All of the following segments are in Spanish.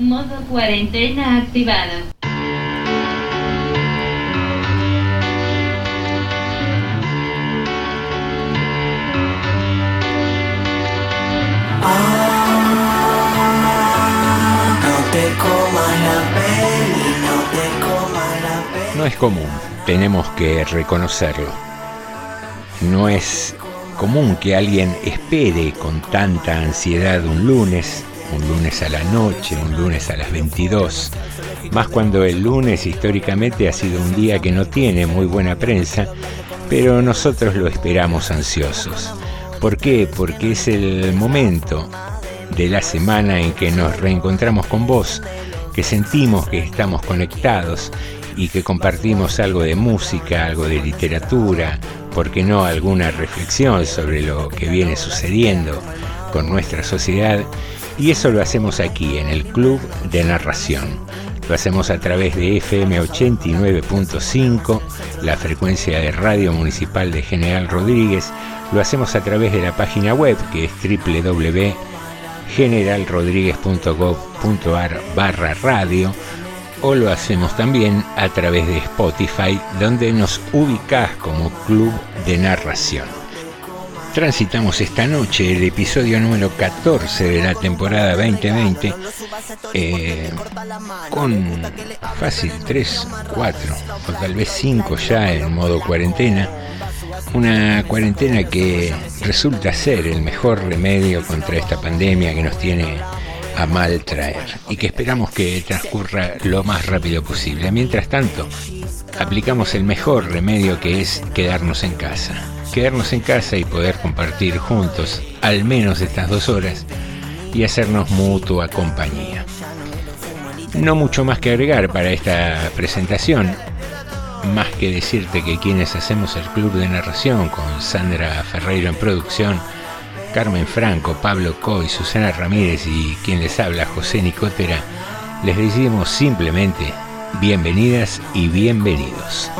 Modo cuarentena activado. No es común, tenemos que reconocerlo. No es común que alguien espere con tanta ansiedad un lunes, un lunes a la noche, un lunes a las 22, más cuando el lunes históricamente ha sido un día que no tiene muy buena prensa, pero nosotros lo esperamos ansiosos. ¿Por qué? Porque es el momento de la semana en que nos reencontramos con vos, que sentimos que estamos conectados y que compartimos algo de música, algo de literatura, ¿por qué no alguna reflexión sobre lo que viene sucediendo con nuestra sociedad? Y eso lo hacemos aquí, en el Club de Narración. Lo hacemos a través de FM 89.5, la frecuencia de Radio Municipal de General Rodríguez. Lo hacemos a través de la página web que es www.generalrodríguez.gov.ar barra radio o lo hacemos también a través de Spotify, donde nos ubicás como Club de Narración. Transitamos esta noche el episodio número 14 de la temporada 2020 eh, con fácil 3, 4 o tal vez 5 ya en modo cuarentena. Una cuarentena que resulta ser el mejor remedio contra esta pandemia que nos tiene a mal traer y que esperamos que transcurra lo más rápido posible. Mientras tanto, aplicamos el mejor remedio que es quedarnos en casa. Quedarnos en casa y poder compartir juntos al menos estas dos horas y hacernos mutua compañía. No mucho más que agregar para esta presentación, más que decirte que quienes hacemos el club de narración con Sandra Ferreiro en producción, Carmen Franco, Pablo Coy, Susana Ramírez y quien les habla, José Nicotera, les decimos simplemente bienvenidas y bienvenidos.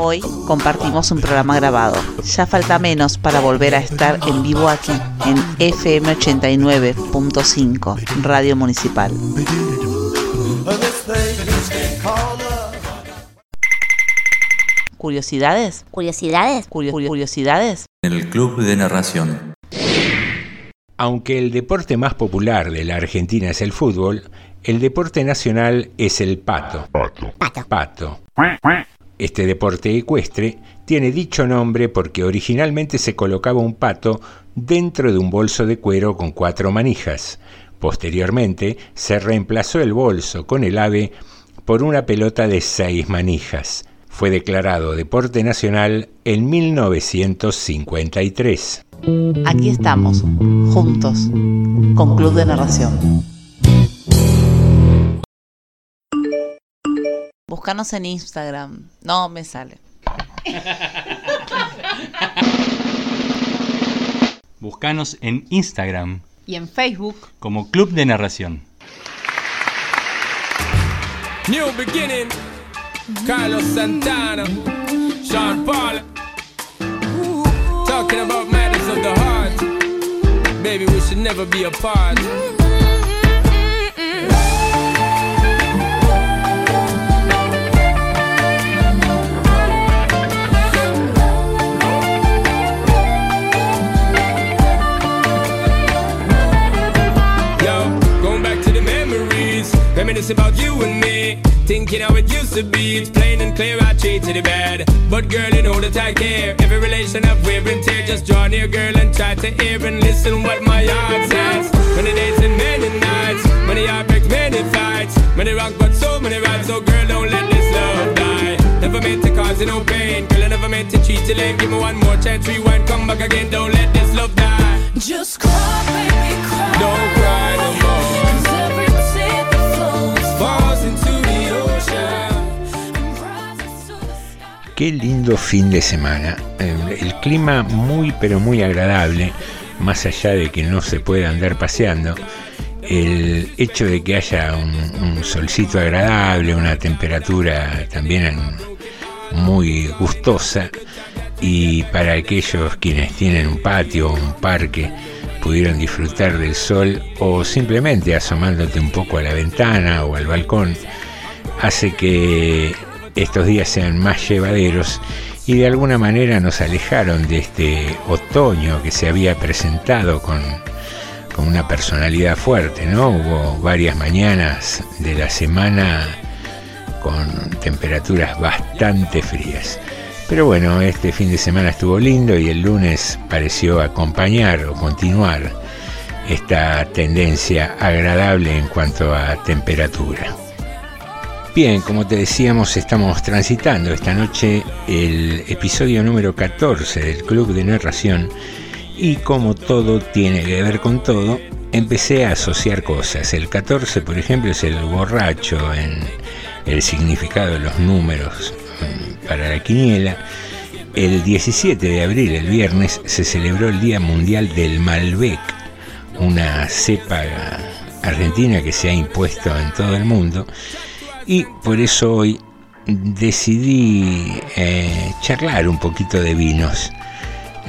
Hoy compartimos un programa grabado. Ya falta menos para volver a estar en vivo aquí, en FM 89.5, Radio Municipal. ¿Curiosidades? ¿Curiosidades? ¿Curiosidades? En el Club de Narración. Aunque el deporte más popular de la Argentina es el fútbol, el deporte nacional es el pato. Pato. Pato. Este deporte ecuestre tiene dicho nombre porque originalmente se colocaba un pato dentro de un bolso de cuero con cuatro manijas. Posteriormente se reemplazó el bolso con el ave por una pelota de seis manijas. Fue declarado deporte nacional en 1953. Aquí estamos, juntos, con Club de Narración. Búscanos en Instagram. No me sale. Búscanos en Instagram Y en Facebook. como Club de Narración. New beginning. Carlos Santana, Sean Paul. Talking about matters of the heart. Baby, we should never be apart. Reminisce about you and me. Thinking how it used to be. It's plain and clear I treated it bad. But girl, you know that I care. Every relation I've wear and tear. Just draw near, girl, and try to hear and listen what my heart says. Many days and many nights. Many heartbreaks, many fights. Many wrongs, but so many rights. So girl, don't let this love die. Never meant to cause you no pain. Girl, I never meant to cheat you late. Give me one more chance, rewind, come back again. Don't let this love die. Just cry, baby, cry. Don't cry no more. Qué lindo fin de semana. Eh, El clima muy pero muy agradable, más allá de que no se pueda andar paseando. El hecho de que haya un, un solcito agradable, una temperatura también muy gustosa y para aquellos quienes tienen un patio o un parque pudieron disfrutar del sol o simplemente asomándote un poco a la ventana o al balcón, hace que estos días sean más llevaderos y de alguna manera nos alejaron de este otoño que se había presentado con, con una personalidad fuerte, ¿no? Hubo varias mañanas de la semana con temperaturas bastante frías. Pero bueno, este fin de semana estuvo lindo y el lunes pareció acompañar o continuar esta tendencia agradable en cuanto a temperatura. Bien, como te decíamos, estamos transitando esta noche el episodio número 14 del Club de Narración y como todo tiene que ver con todo, empecé a asociar cosas. El 14, por ejemplo, es el borracho en el significado de los números mm, para la quiniela. El 17 de abril, el viernes, se celebró el Día Mundial del Malbec, una cepa argentina que se ha impuesto en todo el mundo y por eso hoy decidí eh, charlar un poquito de vinos.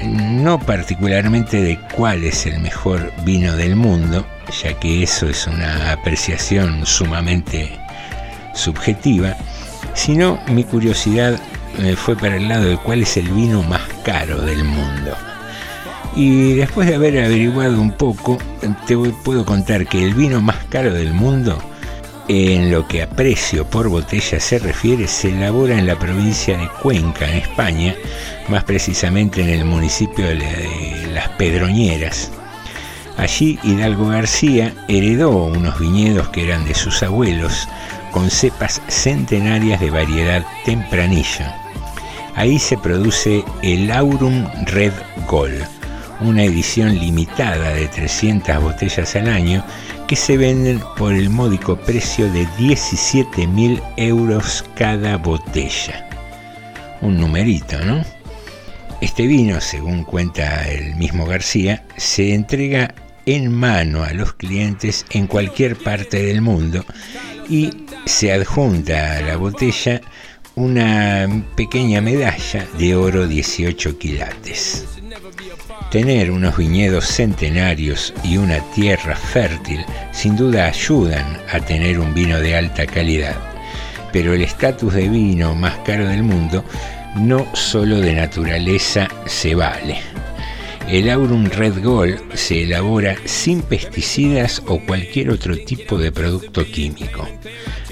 No particularmente de cuál es el mejor vino del mundo, ya que eso es una apreciación sumamente subjetiva, sino mi curiosidad eh, fue para el lado de cuál es el vino más caro del mundo. Y después de haber averiguado un poco, te puedo contar que el vino más caro del mundo, en lo que a precio por botella se refiere, se elabora en la provincia de Cuenca, en España, más precisamente en el municipio de Las Pedroñeras. Allí Hidalgo García heredó unos viñedos que eran de sus abuelos, con cepas centenarias de variedad tempranilla. Ahí se produce el Aurum Red Gold, una edición limitada de 300 botellas al año que se venden por el módico precio de 17.000 euros cada botella. Un numerito, ¿no? Este vino, según cuenta el mismo García, se entrega en mano a los clientes en cualquier parte del mundo y se adjunta a la botella una pequeña medalla de oro 18 quilates. Tener unos viñedos centenarios y una tierra fértil sin duda ayudan a tener un vino de alta calidad, pero el estatus de vino más caro del mundo no solo de naturaleza se vale. El Aurum Red Gold se elabora sin pesticidas o cualquier otro tipo de producto químico.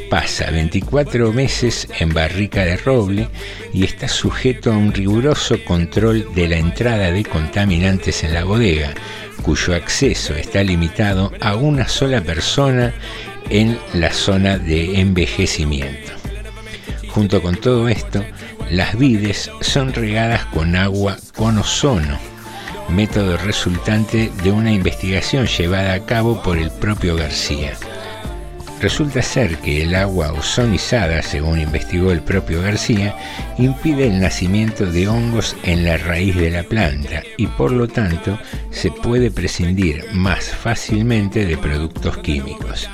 Pasa 24 meses en barrica de roble y está sujeto a un riguroso control de la entrada de contaminantes en la bodega, cuyo acceso está limitado a una sola persona en la zona de envejecimiento. Junto con todo esto, las vides son regadas con agua con ozono, método resultante de una investigación llevada a cabo por el propio García. Resulta ser que el agua ozonizada, según investigó el propio García, impide el nacimiento de hongos en la raíz de la planta y por lo tanto se puede prescindir más fácilmente de productos químicos.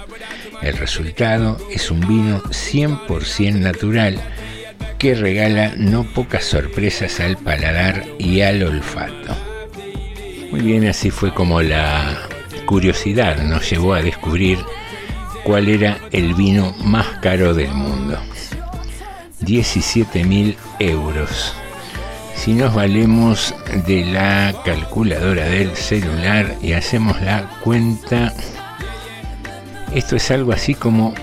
El resultado es un vino 100% natural que regala no pocas sorpresas al paladar y al olfato. Muy bien, así fue como la curiosidad nos llevó a descubrir cuál era el vino más caro del mundo. 17.000 euros. Si nos valemos de la calculadora del celular y hacemos la cuenta, esto es algo así como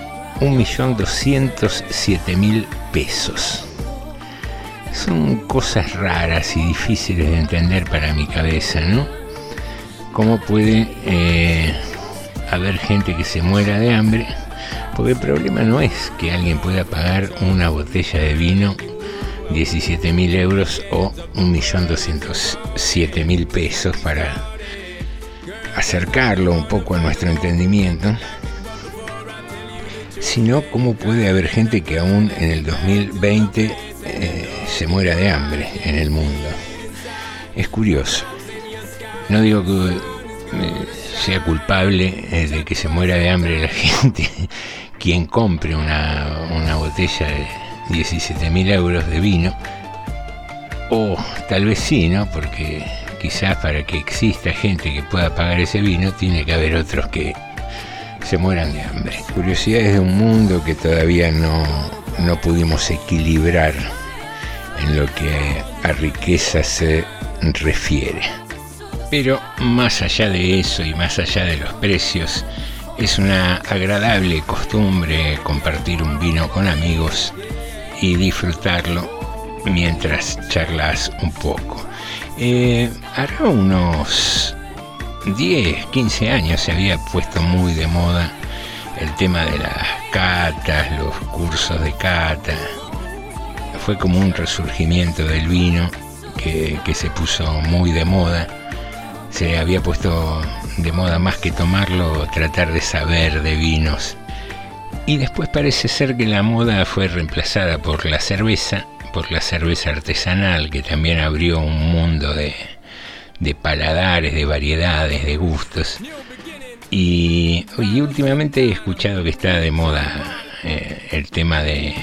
1.207.000 pesos. Son cosas raras y difíciles de entender para mi cabeza, ¿no? ¿Cómo puede eh, haber gente que se muera de hambre? Porque el problema no es que alguien pueda pagar una botella de vino 17.000 euros o 1.207.000 pesos para acercarlo un poco a nuestro entendimiento, sino cómo puede haber gente que aún en el 2020 eh, se muera de hambre en el mundo. Es curioso. No digo que sea culpable eh, de que se muera de hambre la gente quien compre una, una botella de, 17 mil euros de vino. O tal vez sí, ¿no? Porque quizás para que exista gente que pueda pagar ese vino, tiene que haber otros que se mueran de hambre. Curiosidades de un mundo que todavía no, no pudimos equilibrar en lo que a riqueza se refiere. Pero más allá de eso y más allá de los precios, es una agradable costumbre compartir un vino con amigos y disfrutarlo mientras charlas un poco. Eh, hará unos 10, 15 años se había puesto muy de moda el tema de las catas, los cursos de cata. Fue como un resurgimiento del vino que, que se puso muy de moda. Se había puesto de moda más que tomarlo, tratar de saber de vinos. Y después parece ser que la moda fue reemplazada por la cerveza, por la cerveza artesanal, que también abrió un mundo de, de paladares, de variedades, de gustos. Y, últimamente he escuchado que está de moda eh, el tema de,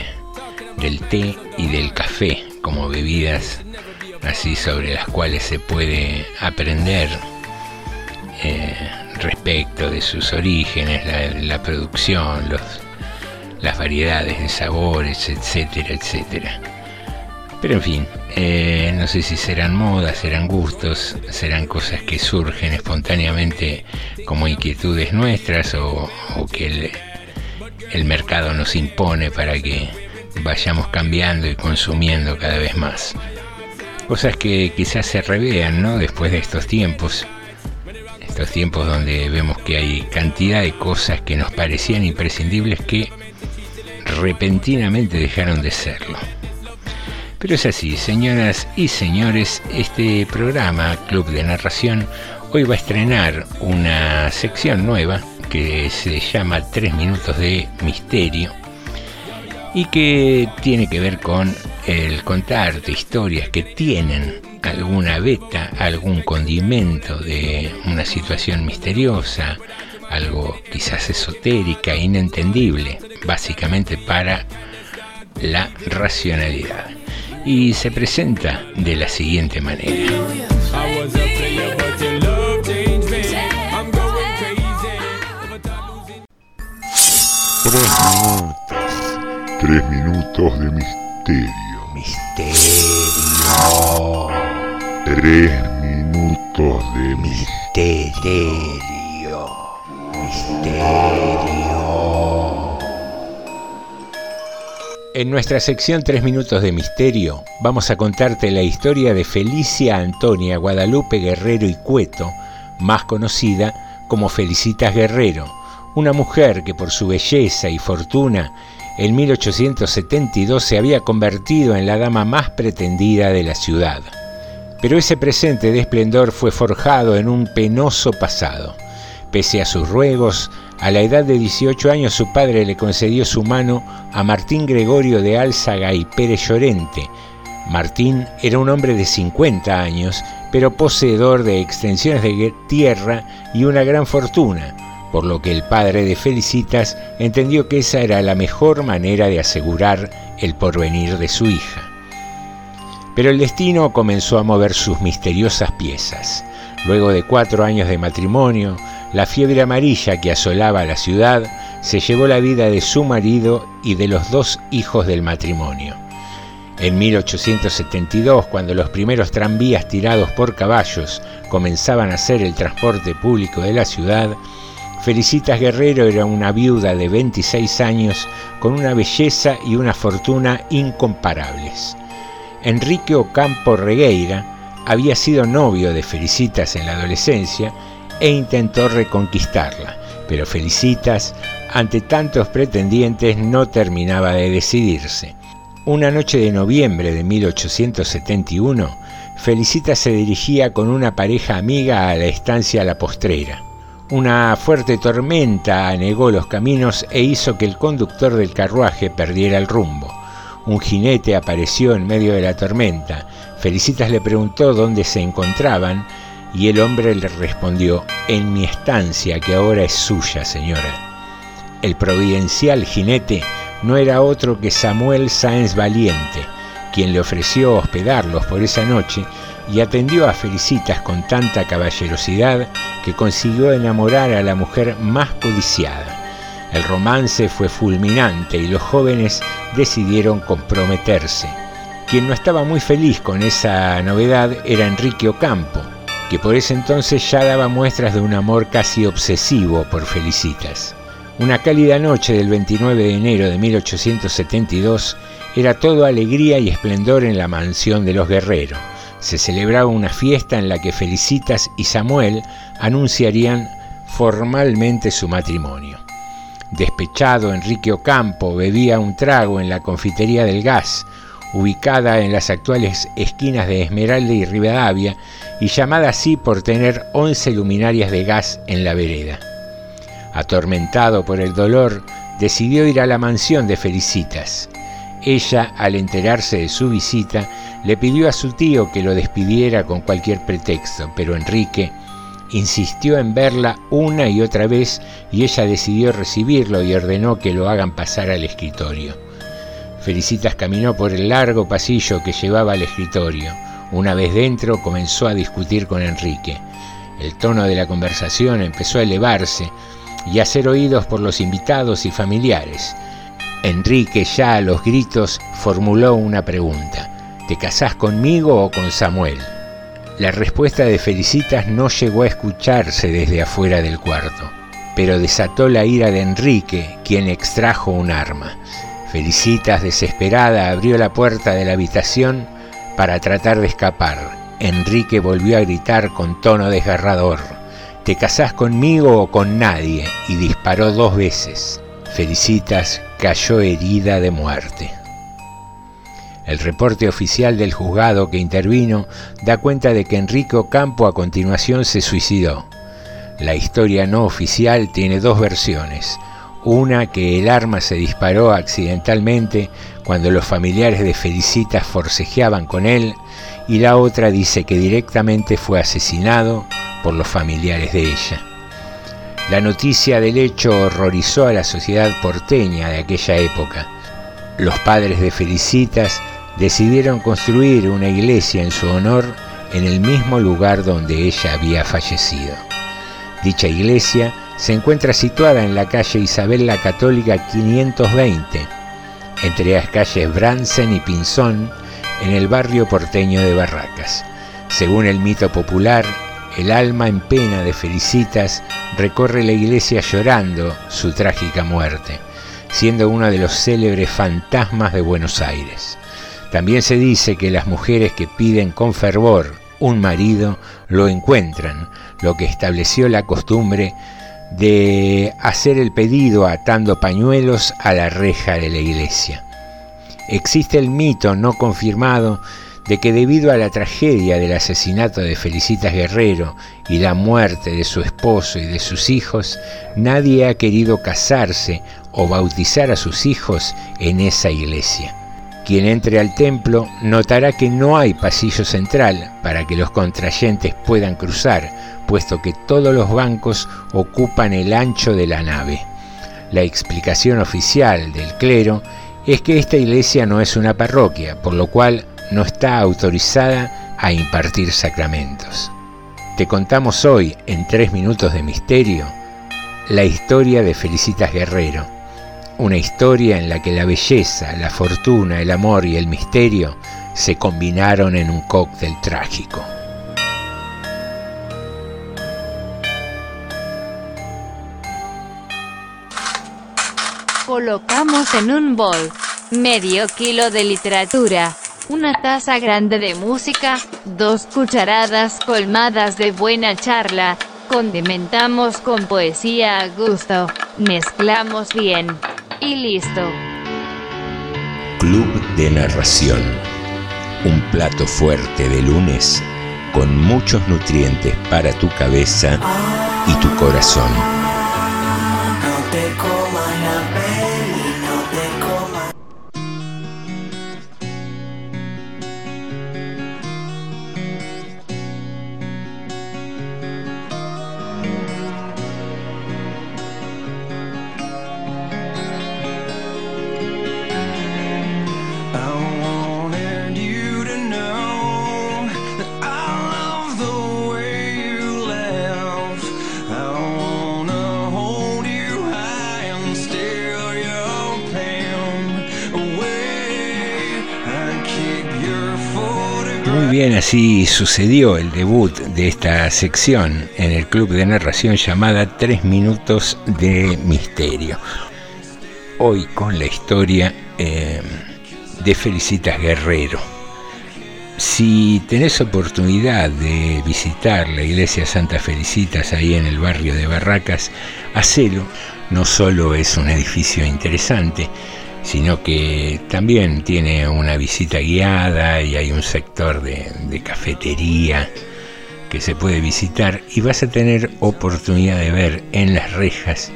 del té y del café como bebidas así sobre las cuales se puede aprender eh, respecto de sus orígenes, la, producción, los, las variedades de sabores, etcétera, etcétera. Pero en fin, eh, no sé si serán modas, serán gustos, serán cosas que surgen espontáneamente como inquietudes nuestras o, que el mercado nos impone para que vayamos cambiando y consumiendo cada vez más. Cosas que quizás se revean, ¿no? Después de estos tiempos. Estos tiempos donde vemos que hay cantidad de cosas que nos parecían imprescindibles que repentinamente dejaron de serlo. Pero es así, señoras y señores, este programa, Club de Narración, hoy va a estrenar una sección nueva que se llama Tres Minutos de Misterio y que tiene que ver con el contarte historias que tienen alguna beta, algún condimento de una situación misteriosa, algo quizás esotérica, inentendible, básicamente para la racionalidad. Y se presenta de la siguiente manera. Tres minutos. Tres minutos de misterio. Misterio. Tres minutos de misterio. Misterio. En nuestra sección Tres Minutos de Misterio vamos a contarte la historia de Felicia Antonia Guadalupe Guerrero y Cueto, más conocida como Felicitas Guerrero, una mujer que por su belleza y fortuna en 1872 se había convertido en la dama más pretendida de la ciudad. Pero ese presente de esplendor fue forjado en un penoso pasado. Pese a sus ruegos, a la edad de 18 años su padre le concedió su mano a Martín Gregorio de Álzaga y Pérez Llorente. Martín era un hombre de 50 años, pero poseedor de extensiones de tierra y una gran fortuna, por lo que el padre de Felicitas entendió que esa era la mejor manera de asegurar el porvenir de su hija. Pero el destino comenzó a mover sus misteriosas piezas. Luego de cuatro años de matrimonio, la fiebre amarilla que asolaba la ciudad se llevó la vida de su marido y de los dos hijos del matrimonio. En 1872, cuando los primeros tranvías tirados por caballos comenzaban a ser el transporte público de la ciudad, Felicitas Guerrero era una viuda de 26 años con una belleza y una fortuna incomparables. Enrique Ocampo Regueira había sido novio de Felicitas en la adolescencia e intentó reconquistarla, pero Felicitas, ante tantos pretendientes, no terminaba de decidirse. Una noche de noviembre de 1871, Felicitas se dirigía con una pareja amiga a la estancia La Postrera. Una fuerte tormenta anegó los caminos e hizo que el conductor del carruaje perdiera el rumbo. Un jinete apareció en medio de la tormenta. Felicitas le preguntó dónde se encontraban y el hombre le respondió, en mi estancia que ahora es suya, señora. El providencial jinete no era otro que Samuel Sáenz Valiente, quien le ofreció hospedarlos por esa noche y atendió a Felicitas con tanta caballerosidad que consiguió enamorar a la mujer más codiciada. El romance fue fulminante y los jóvenes decidieron comprometerse. Quien no estaba muy feliz con esa novedad era Enrique Ocampo, que por ese entonces ya daba muestras de un amor casi obsesivo por Felicitas. Una cálida noche del 29 de enero de 1872 era todo alegría y esplendor en la mansión de los Guerreros. Se celebraba una fiesta en la que Felicitas y Samuel anunciarían formalmente su matrimonio. Despechado, Enrique Ocampo bebía un trago en la confitería del gas, ubicada en las actuales esquinas de Esmeralda y Rivadavia, y llamada así por tener 11 luminarias de gas en la vereda. Atormentado por el dolor, decidió ir a la mansión de Felicitas. Ella, al enterarse de su visita, le pidió a su tío que lo despidiera con cualquier pretexto, pero Enrique insistió en verla una y otra vez y ella decidió recibirlo y ordenó que lo hagan pasar al escritorio. Felicitas caminó por el largo pasillo que llevaba al escritorio. Una vez dentro comenzó a discutir con Enrique. El tono de la conversación empezó a elevarse y a ser oídos por los invitados y familiares. Enrique ya a los gritos formuló una pregunta. ¿Te casás conmigo o con Samuel? La respuesta de Felicitas no llegó a escucharse desde afuera del cuarto, pero desató la ira de Enrique, quien extrajo un arma. Felicitas, desesperada, abrió la puerta de la habitación para tratar de escapar. Enrique volvió a gritar con tono desgarrador, ¿te casás conmigo o con nadie? y disparó dos veces. Felicitas cayó herida de muerte. El reporte oficial del juzgado que intervino da cuenta de que Enrique Ocampo a continuación se suicidó. La historia no oficial tiene dos versiones. Una que el arma se disparó accidentalmente cuando los familiares de Felicitas forcejeaban con él y la otra dice que directamente fue asesinado por los familiares de ella. La noticia del hecho horrorizó a la sociedad porteña de aquella época. Los padres de Felicitas decidieron construir una iglesia en su honor en el mismo lugar donde ella había fallecido. Dicha iglesia se encuentra situada en la calle Isabel la Católica 520, entre las calles Bransen y Pinzón, en el barrio porteño de Barracas. Según el mito popular, el alma en pena de Felicitas recorre la iglesia llorando su trágica muerte, siendo uno de los célebres fantasmas de Buenos Aires. También se dice que las mujeres que piden con fervor un marido lo encuentran, lo que estableció la costumbre de hacer el pedido atando pañuelos a la reja de la iglesia. Existe el mito no confirmado de que debido a la tragedia del asesinato de Felicitas Guerrero y la muerte de su esposo y de sus hijos, nadie ha querido casarse o bautizar a sus hijos en esa iglesia. Quien entre al templo notará que no hay pasillo central para que los contrayentes puedan cruzar, puesto que todos los bancos ocupan el ancho de la nave. La explicación oficial del clero es que esta iglesia no es una parroquia, por lo cual no está autorizada a impartir sacramentos. Te contamos hoy, en tres minutos de misterio, la historia de Felicitas Guerrero, una historia en la que la belleza, la fortuna, el amor y el misterio se combinaron en un cóctel trágico. Colocamos en un bol medio kilo de literatura, una taza grande de música, dos cucharadas colmadas de buena charla, condimentamos con poesía a gusto, mezclamos bien y listo. Club de Narración. Un plato fuerte de lunes con muchos nutrientes para tu cabeza y tu corazón. Así sucedió el debut de esta sección en el club de narración llamada Tres Minutos de Misterio. Hoy con la historia eh, de Felicitas Guerrero. Si tenés oportunidad de visitar la iglesia Santa Felicitas ahí en el barrio de Barracas, hacelo. No solo es un edificio interesante, sino que también tiene una visita guiada y hay un sector de, cafetería que se puede visitar y vas a tener oportunidad de ver en las rejas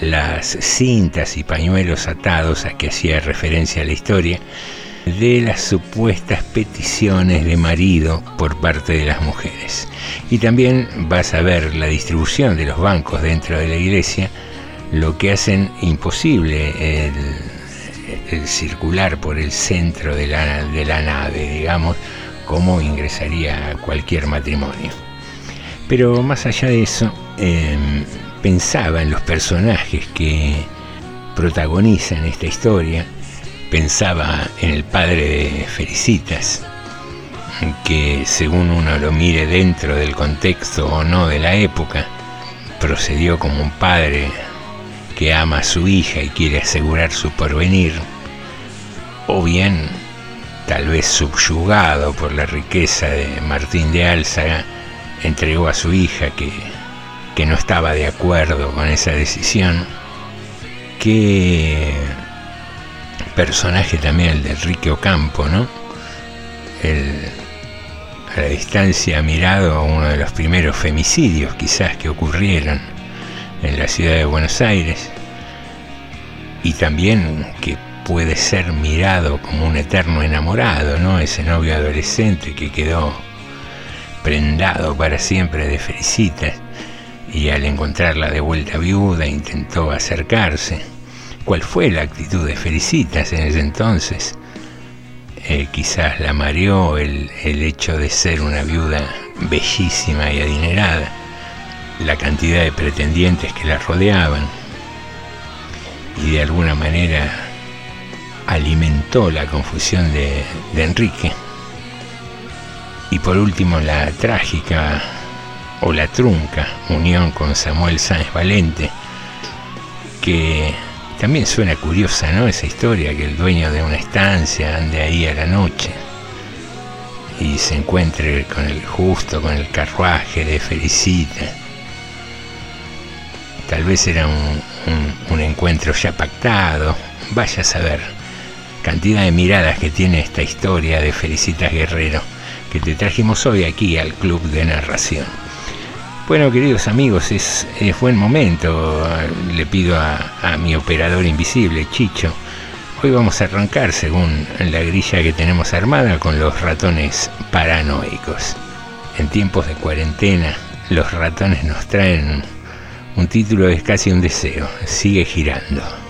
las cintas y pañuelos atados a que hacía referencia a la historia de las supuestas peticiones de marido por parte de las mujeres. Y también vas a ver la distribución de los bancos dentro de la iglesia, lo que hacen imposible el circular por el centro de la, de la nave, digamos, como ingresaría cualquier matrimonio. Pero más allá de eso, eh, pensaba en los personajes que protagonizan esta historia, pensaba en el padre de Felicitas, que según uno lo mire dentro del contexto o no de la época, procedió como un padre que ama a su hija y quiere asegurar su porvenir, o bien, tal vez subyugado por la riqueza de Martín de Álzaga, entregó a su hija que, que no estaba de acuerdo con esa decisión. Qué personaje también el de Enrique Ocampo, ¿no? A la distancia mirado uno de los primeros femicidios quizás que ocurrieron en la ciudad de Buenos Aires y también que puede ser mirado como un eterno enamorado, ¿no? Ese novio adolescente que quedó prendado para siempre de Felicitas y al encontrarla de vuelta viuda intentó acercarse. ¿Cuál fue la actitud de Felicitas en ese entonces? Eh, quizás la mareó el, el hecho de ser una viuda bellísima y adinerada la cantidad de pretendientes que la rodeaban y de alguna manera alimentó la confusión de, Enrique. Y por último la trágica o la trunca unión con Samuel Sáenz Valente, que también suena curiosa, ¿no? Esa historia que el dueño de una estancia ande ahí a la noche y se encuentre con el justo, con el carruaje de Felicita tal vez era un, un, encuentro ya pactado, vaya a saber. Cantidad de miradas que tiene esta historia de Felicitas Guerrero que te trajimos hoy aquí al Club de Narración. Bueno, queridos amigos, es, buen momento. Le pido a, a, mi operador invisible, Chicho. Hoy vamos a arrancar, según la grilla que tenemos armada, con los ratones paranoicos. En tiempos de cuarentena, los ratones nos traen un título es casi un deseo. Sigue girando.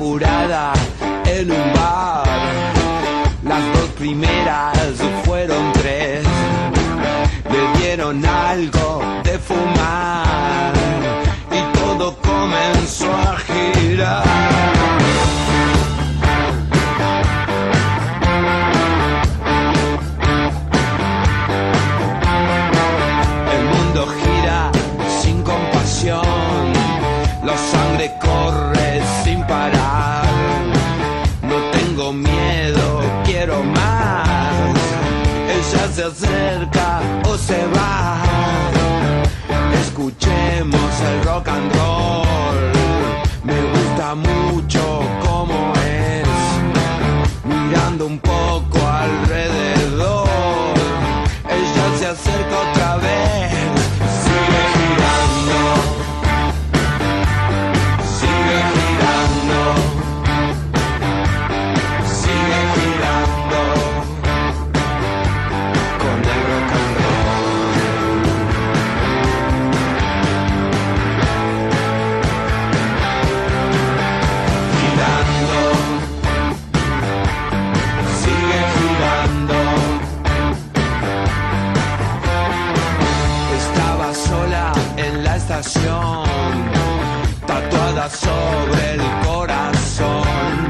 Apurada en un bar. Las dos primeras fueron tres. Le dieron algo de fumar y todo comenzó a girar. Se acerca o se va. Escuchemos el rock and roll. Me gusta mucho como es. Mirando un poco alrededor. Estación, tatuada sobre el corazón.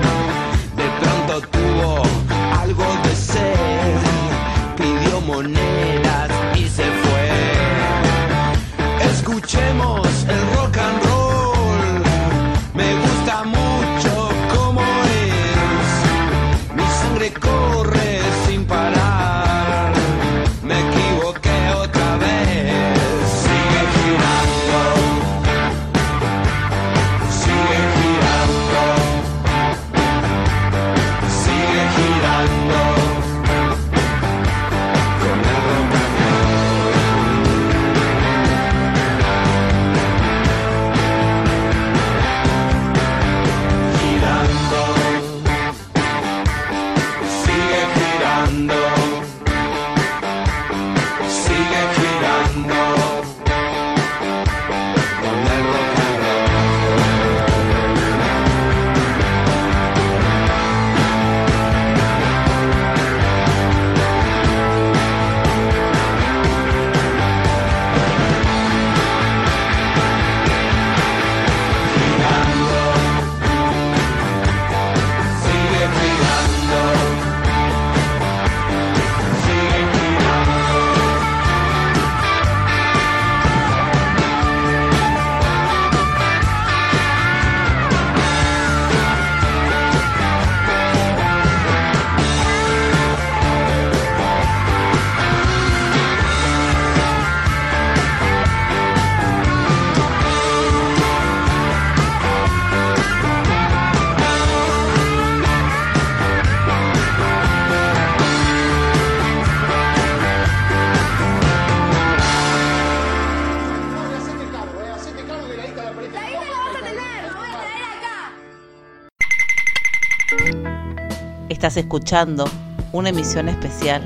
Estás escuchando una emisión especial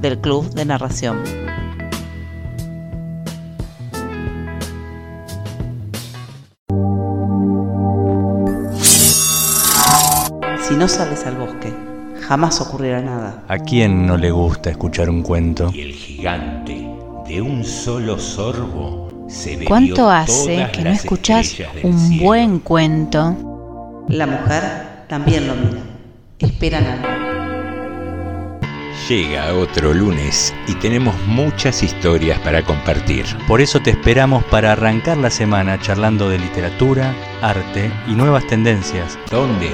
del Club de Narración. Si no sales al bosque, jamás ocurrirá nada. ¿A quién no le gusta escuchar un cuento? Y el gigante, de un solo sorbo, se ¿Cuánto hace que no del un cielo? buen cuento? La mujer también lo mira. Esperan algo. Llega otro lunes y tenemos muchas historias para compartir. Por eso te esperamos para arrancar la semana charlando de literatura, arte y nuevas tendencias. ¿Dónde?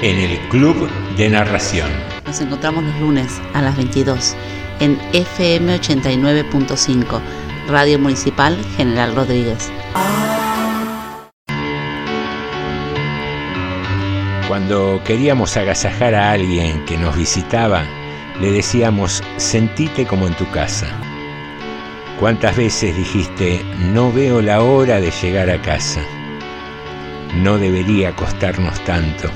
En el Club de Narración. Nos encontramos los lunes a las 22 en FM 89.5, Radio Municipal General Rodríguez. Cuando queríamos agasajar a alguien que nos visitaba, le decíamos, sentite como en tu casa. ¿Cuántas veces dijiste, no veo la hora de llegar a casa? No debería costarnos tanto.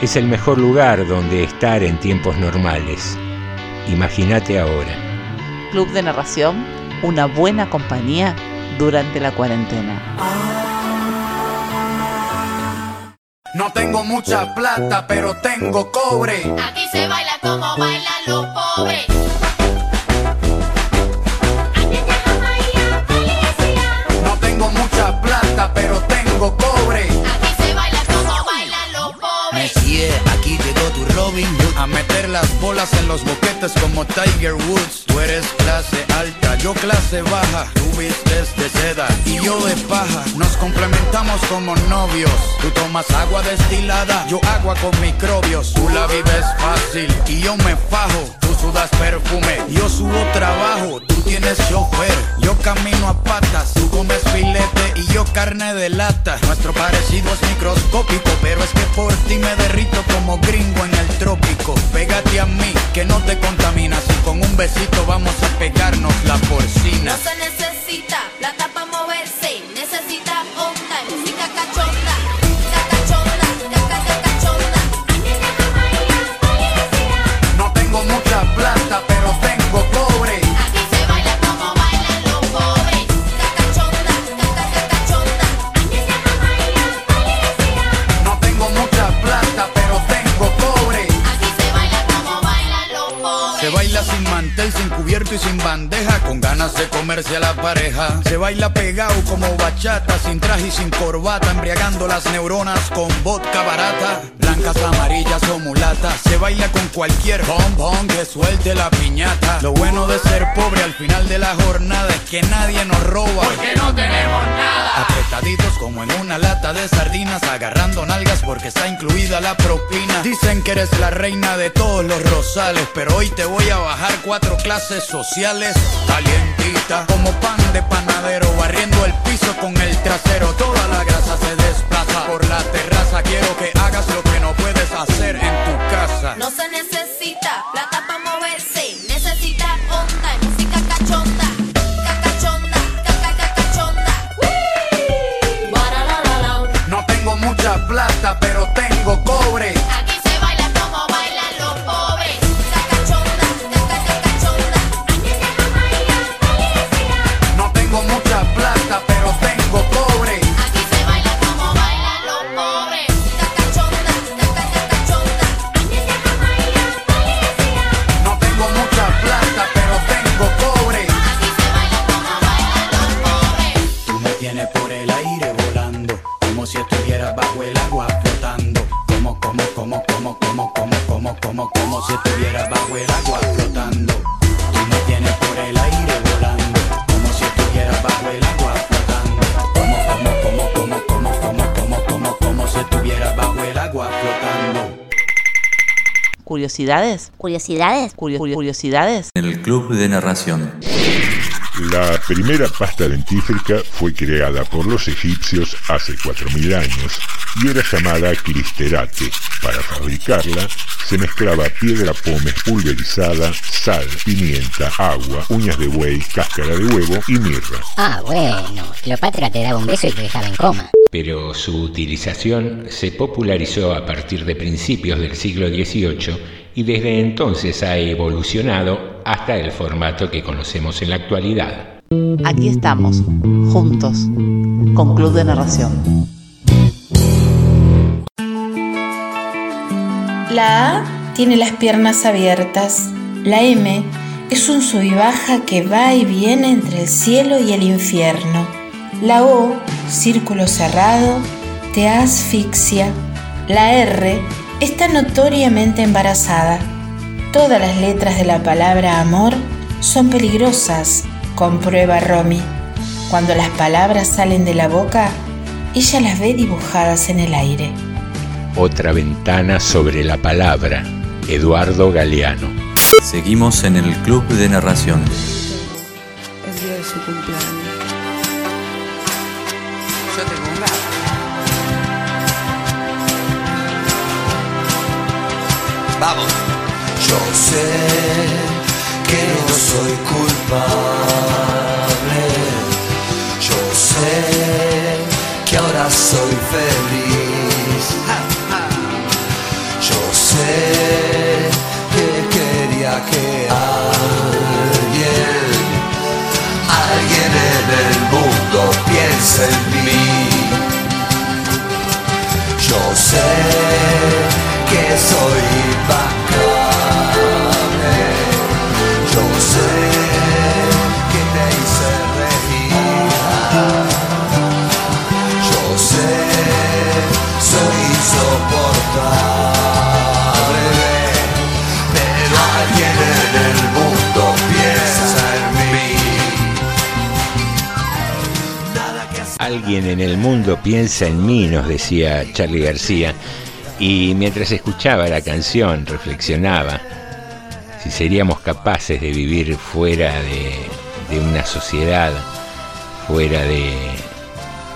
Es el mejor lugar donde estar en tiempos normales. Imagínate ahora. Club de Narración, una buena compañía durante la cuarentena. No tengo mucha plata, pero tengo cobre. Aquí se baila como bailan los pobres. A meter las bolas en los boquetes como Tiger Woods. Tú eres clase alta, yo clase baja. Tú vistes de seda y yo de paja. Nos complementamos como novios. Tú tomas agua destilada, yo agua con microbios. Tú la vives fácil y yo me fajo sudas perfume, yo subo trabajo Tú tienes chofer, yo camino a patas Tú comes filete y yo carne de lata. Nuestro parecido es microscópico Pero es que por ti me derrito como gringo en el trópico. Pégate a mí, que no te contaminas. Y con un besito vamos a pegarnos la porcina. No se necesita plata para moverse. Y sin bandeja Con ganas de comerse a la pareja. Se baila pegado como bachata, sin traje y sin corbata, embriagando las neuronas con vodka barata. Blancas, amarillas o mulatas. Se baila con cualquier bombón que suelte la piñata. Lo bueno de ser pobre al final de la jornada es que nadie nos roba. Porque no tenemos nada. Apretaditos como en una lata de sardinas, agarrando nalgas porque está incluida la propina. Dicen que eres la reina de todos los rosales, pero hoy te voy a bajar cuatro clases sociales. Calientita, como pan de panadero, barriendo el piso con el trasero. Toda la grasa se desplaza por la terraza. Quiero que hagas lo que no puedes hacer en tu casa. No se necesita ¿Curiosidades? ¿Curiosidades? Curio- curio- ¿Curiosidades? El Club de Narración. La primera pasta dentífrica fue creada por los egipcios hace 4.000 años y era llamada clisterate. Para fabricarla se mezclaba piedra pómez pulverizada, sal, pimienta, agua, uñas de buey, cáscara de huevo y mirra. Ah, bueno. Cleopatra te daba un beso y te dejaba en coma. pero su utilización se popularizó a partir de principios del siglo XVIII y desde entonces ha evolucionado hasta el formato que conocemos en la actualidad. Aquí estamos, juntos, con Club de Narración. La A tiene las piernas abiertas. La M es un sub y baja que va y viene entre el cielo y el infierno. La O, círculo cerrado, te asfixia. La R está notoriamente embarazada. Todas las letras de la palabra amor son peligrosas, comprueba Romy. Cuando las palabras salen de la boca, ella las ve dibujadas en el aire. Otra ventana sobre la palabra, Eduardo Galeano. Seguimos en el Club de Narración. El día de su cumpleaños. Vamos. Yo sé que no soy culpable. Yo sé que ahora soy feliz. Yo sé que quería que Alguien en el mundo piensa en mí, nos decía Charlie García. Y mientras escuchaba la canción, reflexionaba si seríamos capaces de vivir fuera de, una sociedad, fuera de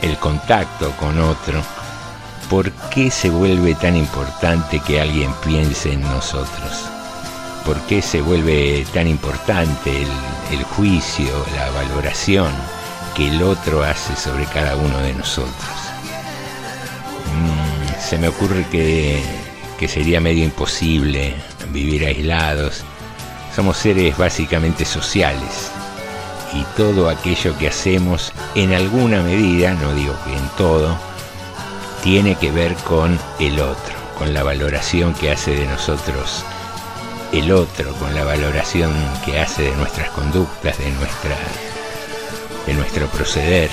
el contacto con otro. ¿Por qué se vuelve tan importante que alguien piense en nosotros? ¿Por qué se vuelve tan importante el juicio, la valoración que el otro hace sobre cada uno de nosotros? Mm, se me ocurre que, que sería medio imposible vivir aislados. Somos seres básicamente sociales y todo aquello que hacemos en alguna medida, no digo que en todo, tiene que ver con el otro, con la valoración que hace de nosotros el otro, con la valoración que hace de nuestras conductas, de, nuestra, de nuestro proceder.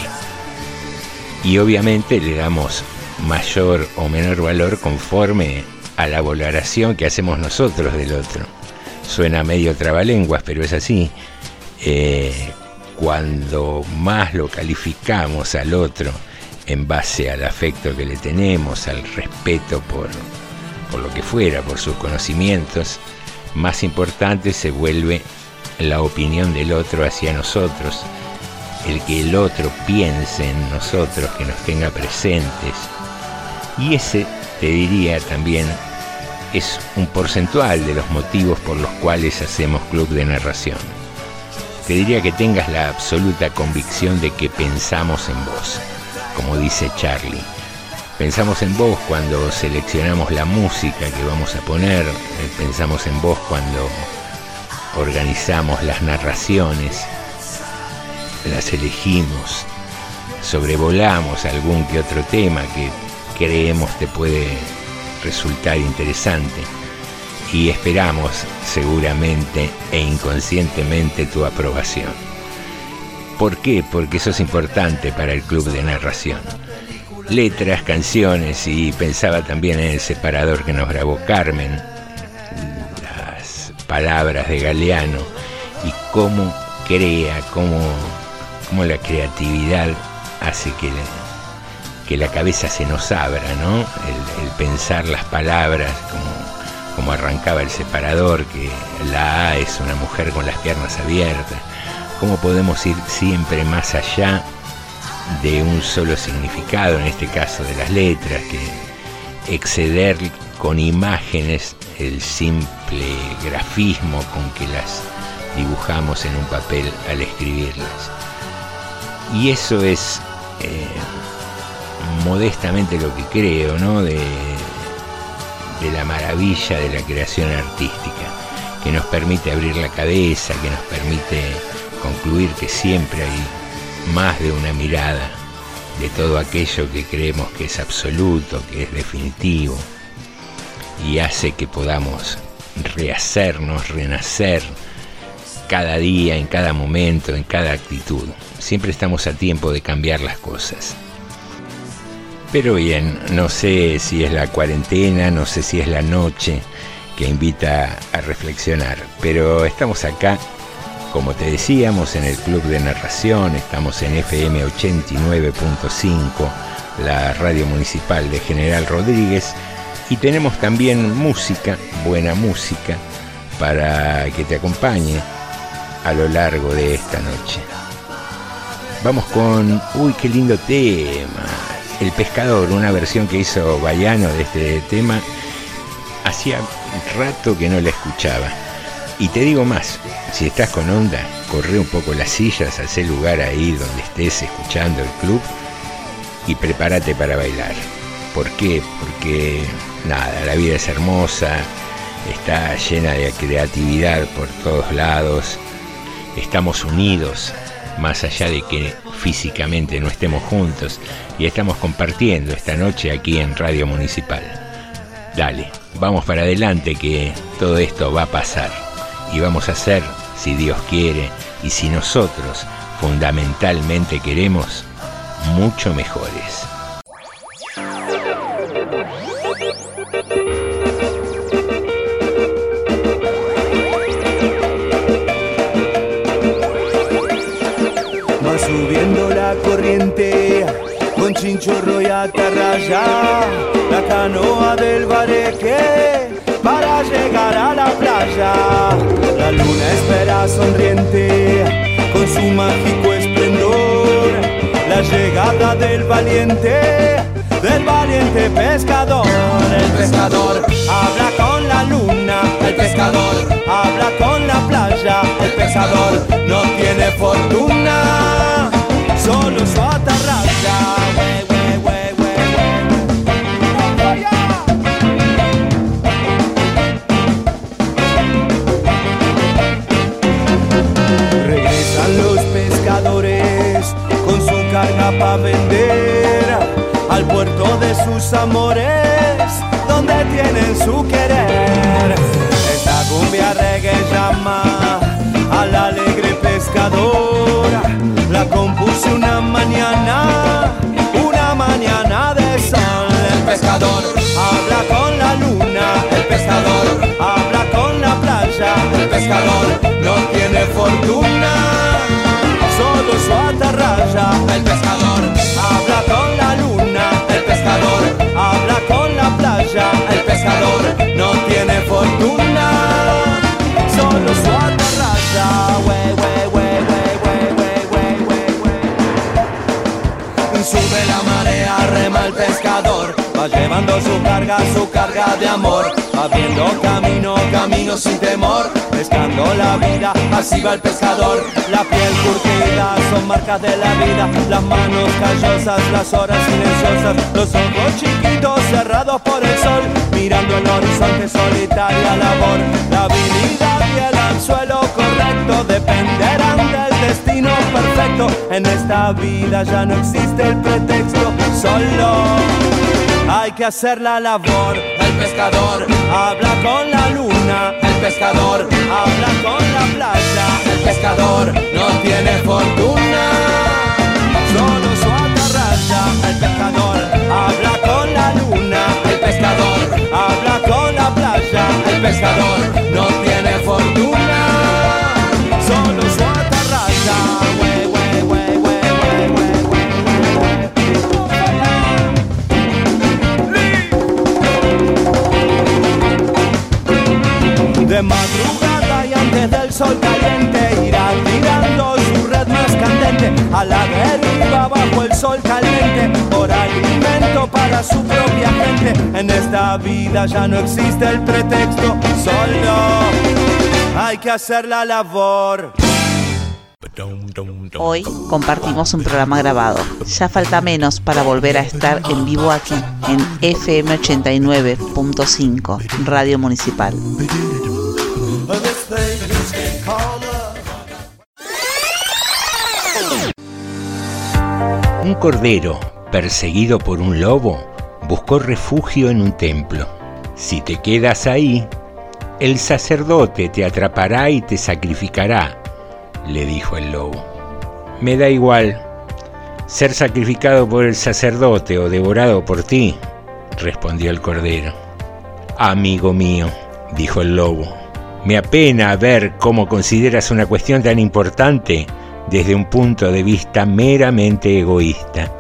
Y obviamente le damos mayor o menor valor conforme a la valoración que hacemos nosotros del otro. Suena medio trabalenguas, pero es así. Eh, cuando más lo calificamos al otro en base al afecto que le tenemos, al respeto por, por lo que fuera, por sus conocimientos, más importante se vuelve la opinión del otro hacia nosotros, el que el otro piense en nosotros, que nos tenga presentes. Y ese, te diría también, es un porcentual de los motivos por los cuales hacemos club de narración. Te diría que tengas la absoluta convicción de que pensamos en vos, como dice Charlie. Pensamos en vos cuando seleccionamos la música que vamos a poner, eh, pensamos en vos cuando organizamos las narraciones, las elegimos, sobrevolamos algún que otro tema que creemos te puede resultar interesante y esperamos seguramente e inconscientemente tu aprobación. ¿Por qué? Porque eso es importante para el club de narración. Letras, canciones y pensaba también en el separador que nos grabó Carmen, las palabras de Galeano y cómo crea, cómo, cómo la creatividad hace que que la cabeza se nos abra, ¿no? El, pensar las palabras, como, como arrancaba el separador, que la A es una mujer con las piernas abiertas, cómo podemos ir siempre más allá de un solo significado, en este caso de las letras, que exceder con imágenes el simple grafismo con que las dibujamos en un papel al escribirlas. Y eso es eh, modestamente lo que creo, ¿no? De, de la maravilla de la creación artística, que nos permite abrir la cabeza, que nos permite concluir que siempre hay más de una mirada de todo aquello que creemos que es absoluto, que es definitivo, y hace que podamos rehacernos, renacer cada día, en cada momento, en cada actitud. Siempre estamos a tiempo de cambiar las cosas. Pero bien, no sé si es la cuarentena, no sé si es la noche que invita a reflexionar, pero estamos acá, como te decíamos, en el Club de Narración, estamos en FM 89.5, la radio municipal de General Rodríguez, y tenemos también música, buena música, para que te acompañe a lo largo de esta noche. Vamos con, uy, qué lindo tema. El Pescador, una versión que hizo Bayano de este tema, hacía rato que no la escuchaba. Y te digo más, si estás con onda, corre un poco las sillas, ese lugar ahí donde estés escuchando el club y prepárate para bailar. ¿Por qué? Porque nada, la vida es hermosa, está llena de creatividad por todos lados, estamos unidos, más allá de que físicamente no estemos juntos y estamos compartiendo esta noche aquí en Radio Municipal. Dale, vamos para adelante que todo esto va a pasar y vamos a ser, si Dios quiere y si nosotros fundamentalmente queremos, mucho mejores. Con chinchorro y atarraya, la canoa del bareque para llegar a la playa. La luna espera sonriente con su mágico esplendor, la llegada del valiente, del valiente pescador. El pescador habla con la luna, el pescador habla con la playa, el pescador no tiene fortuna para vender al puerto de sus amores, donde tienen su querer. Está cumbia reggae llama al alegre pescador. Compuse una mañana, una mañana de sol. El pescador habla con la luna, el pescador habla con la playa. El pescador no tiene fortuna, solo su atarraya. El pescador habla con la luna, el pescador habla con la playa. El pescador no tiene fortuna, solo su atarraya. Sube la marea, rema el pescador. Va llevando su carga, su carga de amor. Va viendo camino, camino sin temor. Pescando la vida, así va el pescador. La piel curtida son marcas de la vida. Las manos callosas, las horas silenciosas. Los ojos chiquitos cerrados por el sol. Mirando el horizonte, solitaria labor. La habilidad y el anzuelo correcto dependerán destino perfecto. En esta vida ya no existe el pretexto, solo hay que hacer la labor. El pescador habla con la luna, el pescador habla con la playa. El pescador no tiene fortuna, solo su atarraya. El pescador habla con la luna, el pescador habla con la playa. El pescador no tiene fortuna, De madrugada y antes del sol caliente irá tirando su red más candente a la deriva bajo el sol caliente por alimento para su propia gente. En esta vida ya no existe el pretexto, solo hay que hacer la labor. Hoy compartimos un programa grabado. Ya falta menos para volver a estar en vivo aquí, en FM 89.5, Radio Municipal. Un cordero, perseguido por un lobo, buscó refugio en un templo. Si te quedas ahí, el sacerdote te atrapará y te sacrificará, le dijo el lobo. Me da igual ser sacrificado por el sacerdote o devorado por ti, respondió el cordero. Amigo mío, dijo el lobo, me apena ver cómo consideras una cuestión tan importante desde un punto de vista meramente egoísta.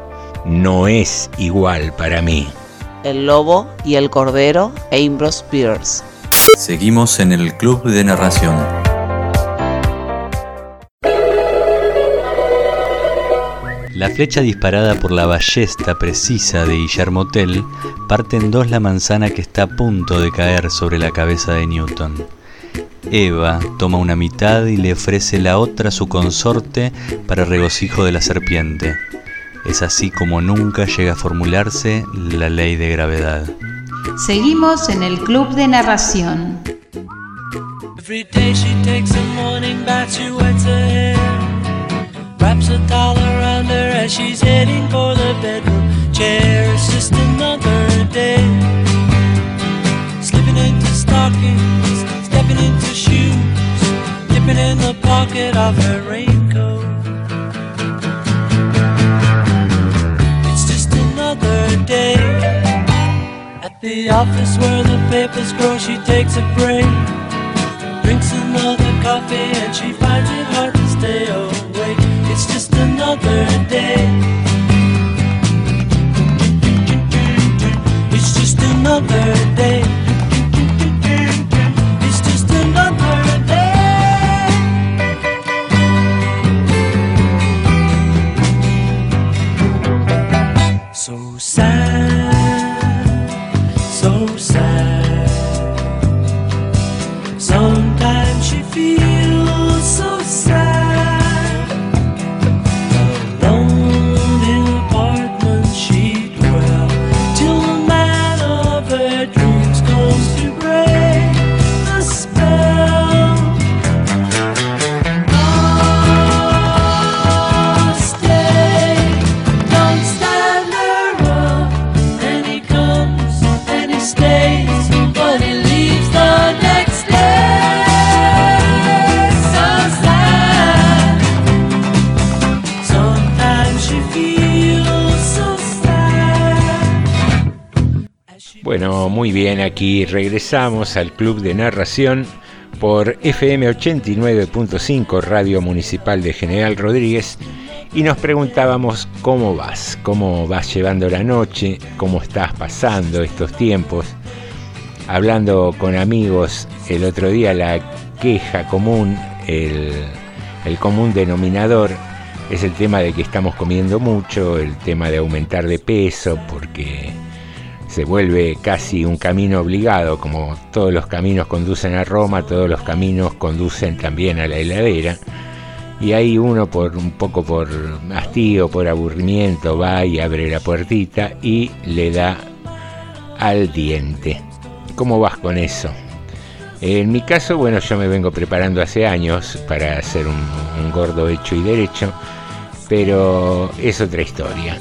No es igual para mí. El lobo y el cordero, Ambrose Pierce. Seguimos en el Club de Narración. La flecha disparada por la ballesta precisa de Guillermo Tell parte en dos la manzana que está a punto de caer sobre la cabeza de Newton. Eva toma una mitad y le ofrece la otra a su consorte para regocijo de la serpiente. Es así como nunca llega a formularse la ley de gravedad. Seguimos en el Club de Narración. Every day she takes a morning bath, she wets her hair. Wraps a towel around her as she's heading for the bedroom chair. It's just another day. Slipping into stockings, stepping into shoes, dipping in the pocket of her raincoat. It's just another day. At the office where the papers grow, she takes a break. Drinks another coffee and she finds it hard to stay awake. It's just another day. It's just another day. Bueno, muy bien, aquí regresamos al Club de Narración por FM 89.5 Radio Municipal de General Rodríguez y nos preguntábamos cómo vas, cómo vas llevando la noche, cómo estás pasando estos tiempos. Hablando con amigos el otro día, la queja común, el, común denominador es el tema de que estamos comiendo mucho, el tema de aumentar de peso, porque se vuelve casi un camino obligado, como todos los caminos conducen a Roma, todos los caminos conducen también a la heladera. Y ahí uno por un poco por hastío, por aburrimiento, va y abre la puertita y le da al diente. ¿Cómo vas con eso? En mi caso, bueno, yo me vengo preparando hace años para ser un, un gordo hecho y derecho, pero es otra historia.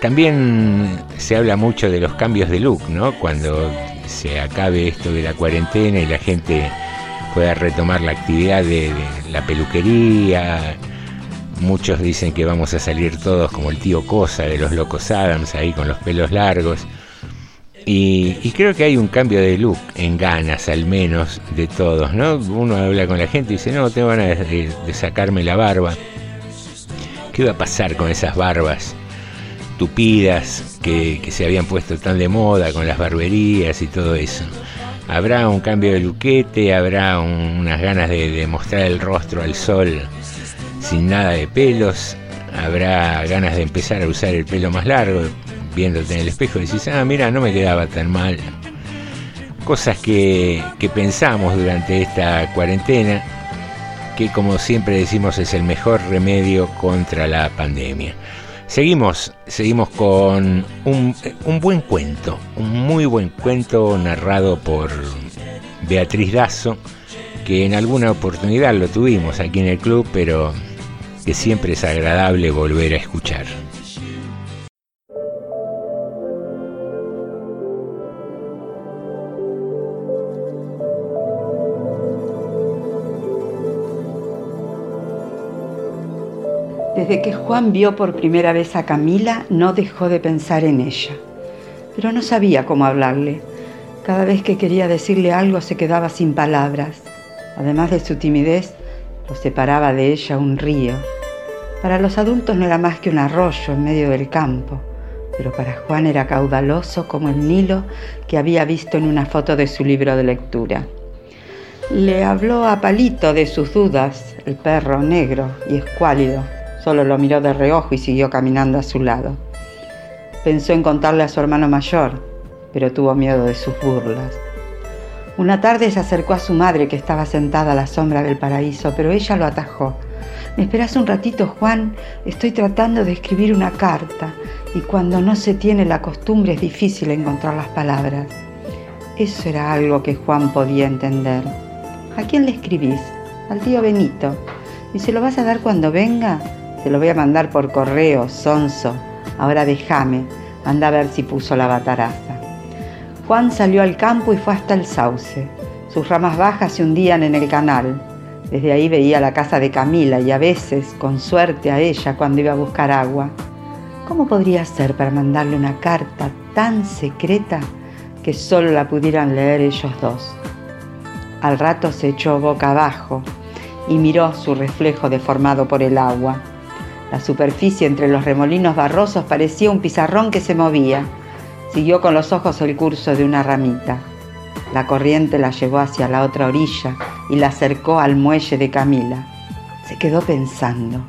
También se habla mucho de los cambios de look, ¿no? Cuando se acabe esto de la cuarentena y la gente pueda retomar la actividad de, la peluquería. Muchos dicen que vamos a salir todos como el tío Cosa de los Locos Adams, ahí con los pelos largos. Y, y, creo que hay un cambio de look, en ganas al menos, de todos, ¿no? Uno habla con la gente y dice, no, tengo ganas de, de sacarme la barba. ¿Qué va a pasar con esas barbas tupidas que, se habían puesto tan de moda con las barberías y todo eso? ¿Habrá un cambio de luquete? ¿Habrá un, unas ganas de, mostrar el rostro al sol sin nada de pelos? ¿Habrá ganas de empezar a usar el pelo más largo? viéndote en el espejo y decís, ah, mira, no me quedaba tan mal. Cosas que, pensamos durante esta cuarentena, que como siempre decimos es el mejor remedio contra la pandemia. Seguimos, seguimos con un, un buen cuento, un muy buen cuento narrado por Beatriz Dazo, que en alguna oportunidad lo tuvimos aquí en el club, pero que siempre es agradable volver a escuchar. Desde que Juan vio por primera vez a Camila, no dejó de pensar en ella. Pero no sabía cómo hablarle. Cada vez que quería decirle algo se quedaba sin palabras. Además de su timidez, lo separaba de ella un río. Para los adultos no era más que un arroyo en medio del campo, pero para Juan era caudaloso como el Nilo que había visto en una foto de su libro de lectura. Le habló a Palito de sus dudas, el perro negro y escuálido, Solo lo miró de reojo y siguió caminando a su lado. Pensó en contarle a su hermano mayor, pero tuvo miedo de sus burlas. Una tarde se acercó a su madre que estaba sentada a la sombra del paraíso, pero ella lo atajó. ¿Me esperas un ratito, Juan? Estoy tratando de escribir una carta y cuando no se tiene la costumbre es difícil encontrar las palabras. Eso era algo que Juan podía entender. ¿A quién le escribís? Al tío Benito. ¿Y se lo vas a dar cuando venga? Se lo voy a mandar por correo, sonso. Ahora déjame, anda a ver si puso la bataraza. Juan salió al campo y fue hasta el sauce. Sus ramas bajas se hundían en el canal. Desde ahí veía la casa de Camila y a veces, con suerte, a ella cuando iba a buscar agua. ¿Cómo podría ser para mandarle una carta tan secreta que solo la pudieran leer ellos dos? Al rato se echó boca abajo y miró su reflejo deformado por el agua. La superficie entre los remolinos barrosos parecía un pizarrón que se movía. Siguió con los ojos el curso de una ramita. La corriente la llevó hacia la otra orilla y la acercó al muelle de Camila. Se quedó pensando.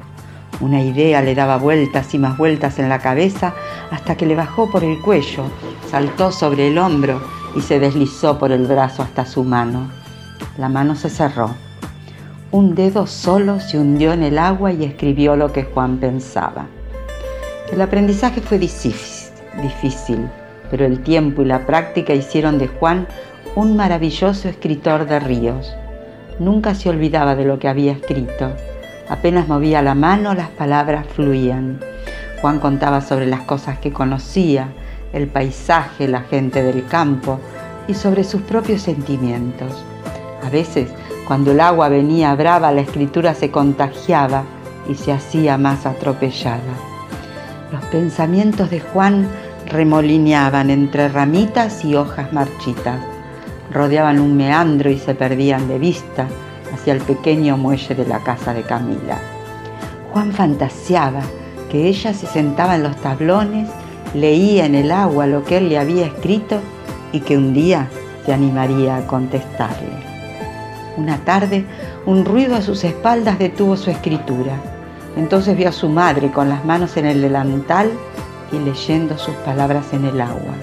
Una idea le daba vueltas y más vueltas en la cabeza hasta que le bajó por el cuello, saltó sobre el hombro y se deslizó por el brazo hasta su mano. La mano se cerró. Un dedo solo se hundió en el agua y escribió lo que Juan pensaba. El aprendizaje fue difícil, pero el tiempo y la práctica hicieron de Juan un maravilloso escritor de ríos. Nunca se olvidaba de lo que había escrito. Apenas movía la mano, las palabras fluían. Juan contaba sobre las cosas que conocía, el paisaje, la gente del campo y sobre sus propios sentimientos. A veces cuando el agua venía brava, la escritura se contagiaba y se hacía más atropellada. Los pensamientos de Juan remolineaban entre ramitas y hojas marchitas. Rodeaban un meandro y se perdían de vista hacia el pequeño muelle de la casa de Camila. Juan fantaseaba que ella se sentaba en los tablones, leía en el agua lo que él le había escrito y que un día se animaría a contestarle. Una tarde, un ruido a sus espaldas detuvo su escritura. Entonces vio a su madre con las manos en el delantal y leyendo sus palabras en el agua.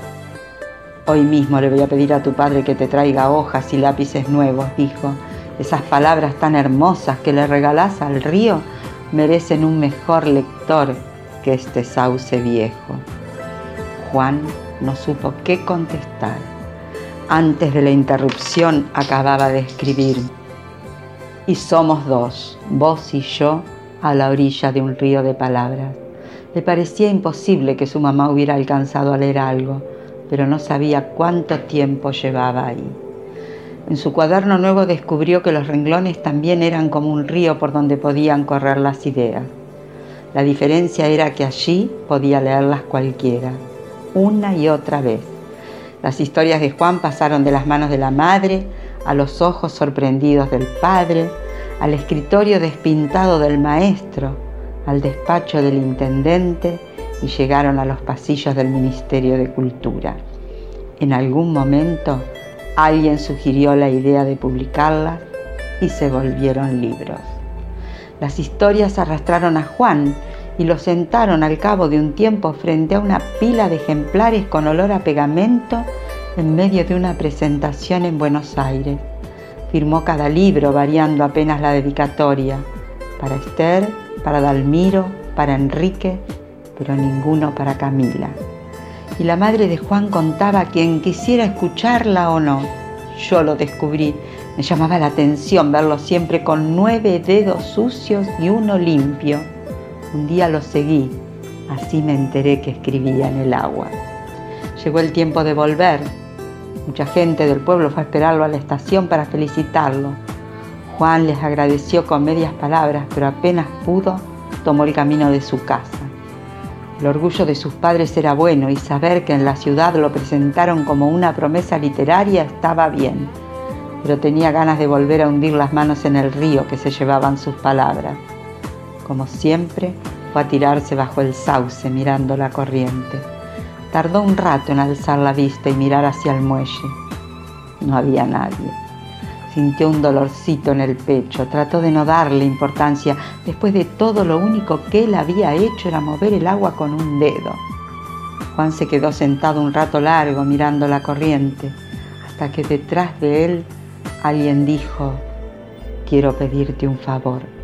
Hoy mismo le voy a pedir a tu padre que te traiga hojas y lápices nuevos, dijo. Esas palabras tan hermosas que le regalás al río merecen un mejor lector que este sauce viejo. Juan no supo qué contestar. Antes de la interrupción acababa de escribir. Y somos dos, vos y yo, a la orilla de un río de palabras. Le parecía imposible que su mamá hubiera alcanzado a leer algo, pero no sabía cuánto tiempo llevaba ahí. En su cuaderno nuevo descubrió que los renglones también eran como un río por donde podían correr las ideas. La diferencia era que allí podía leerlas cualquiera, una y otra vez. Las historias de Juan pasaron de las manos de la madre a los ojos sorprendidos del padre, al escritorio despintado del maestro, al despacho del intendente y llegaron a los pasillos del Ministerio de Cultura. En algún momento Alguien sugirió la idea de publicarlas y se volvieron libros. Las historias arrastraron a Juan y lo sentaron al cabo de un tiempo frente a una pila de ejemplares con olor a pegamento en medio de una presentación en Buenos Aires. Firmó cada libro variando apenas la dedicatoria, para Esther, para Dalmiro, para Enrique, pero ninguno para Camila y la madre de Juan contaba a quien quisiera escucharla o no. Yo lo descubrí. Me llamaba la atención verlo siempre con nueve dedos sucios y uno limpio. Un día lo seguí. Así me enteré que escribía en el agua. Llegó el tiempo de volver. Mucha gente del pueblo fue a esperarlo a la estación para felicitarlo. Juan les agradeció con medias palabras, pero apenas pudo, tomó el camino de su casa. El orgullo de sus padres era bueno y saber que en la ciudad lo presentaron como una promesa literaria estaba bien, pero tenía ganas de volver a hundir las manos en el río que se llevaban sus palabras. Como siempre, fue a tirarse bajo el sauce mirando la corriente. Tardó un rato en alzar la vista y mirar hacia el muelle. No había nadie. Sintió un dolorcito en el pecho, trató de no darle importancia. Después de todo, lo único que él había hecho era mover el agua con un dedo. Juan se quedó sentado un rato largo mirando la corriente, hasta que detrás de él alguien dijo, quiero pedirte un favor.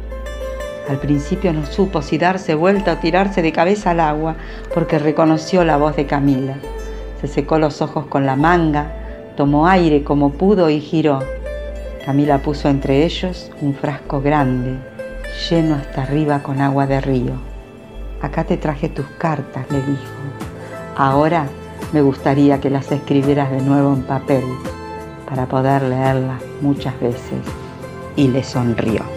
Al principio no supo si darse vuelta o tirarse de cabeza al agua, porque reconoció la voz de Camila. Se secó los ojos con la manga, tomó aire como pudo y giró. Camila puso entre ellos un frasco grande, lleno hasta arriba con agua de río. Acá te traje tus cartas, le dijo. Ahora me gustaría que las escribieras de nuevo en papel para poder leerlas muchas veces. Y le sonrió.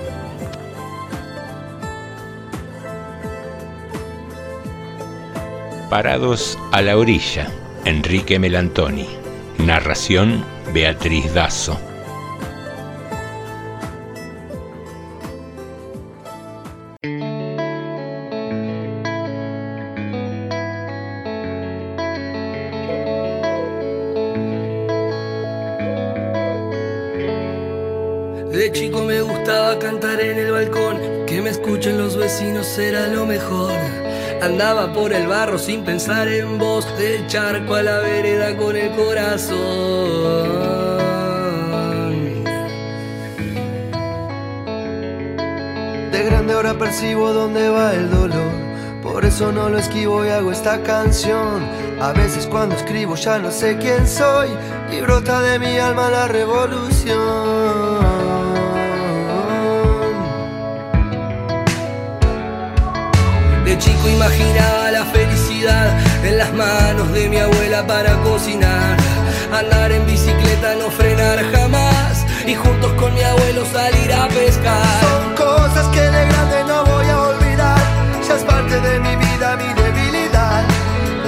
Parados a la orilla, Enrique Melantoni. Narración, Beatriz Dazo. Andaba por el barro sin pensar en vos, del charco a la vereda con el corazón. De grande ahora percibo dónde va el dolor, por eso no lo esquivo y hago esta canción. A veces cuando escribo ya no sé quién soy y brota de mi alma la revolución. Chico imaginaba la felicidad en las manos de mi abuela para cocinar. Andar en bicicleta, no frenar jamás. Y juntos con mi abuelo salir a pescar. Son cosas que de grande no voy a olvidar. Ya es parte de mi vida, mi debilidad.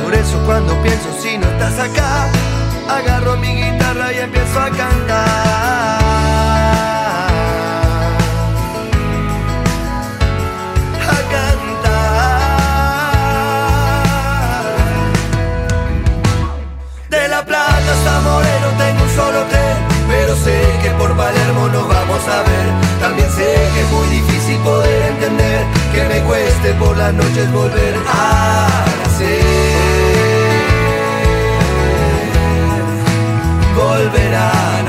Por eso cuando pienso si no estás acá, agarro mi guitarra y empiezo a cantar. Pero sé que por Palermo nos vamos a ver. También sé que es muy difícil poder entender que me cueste por las noches volver a nacer. Volver a nacer.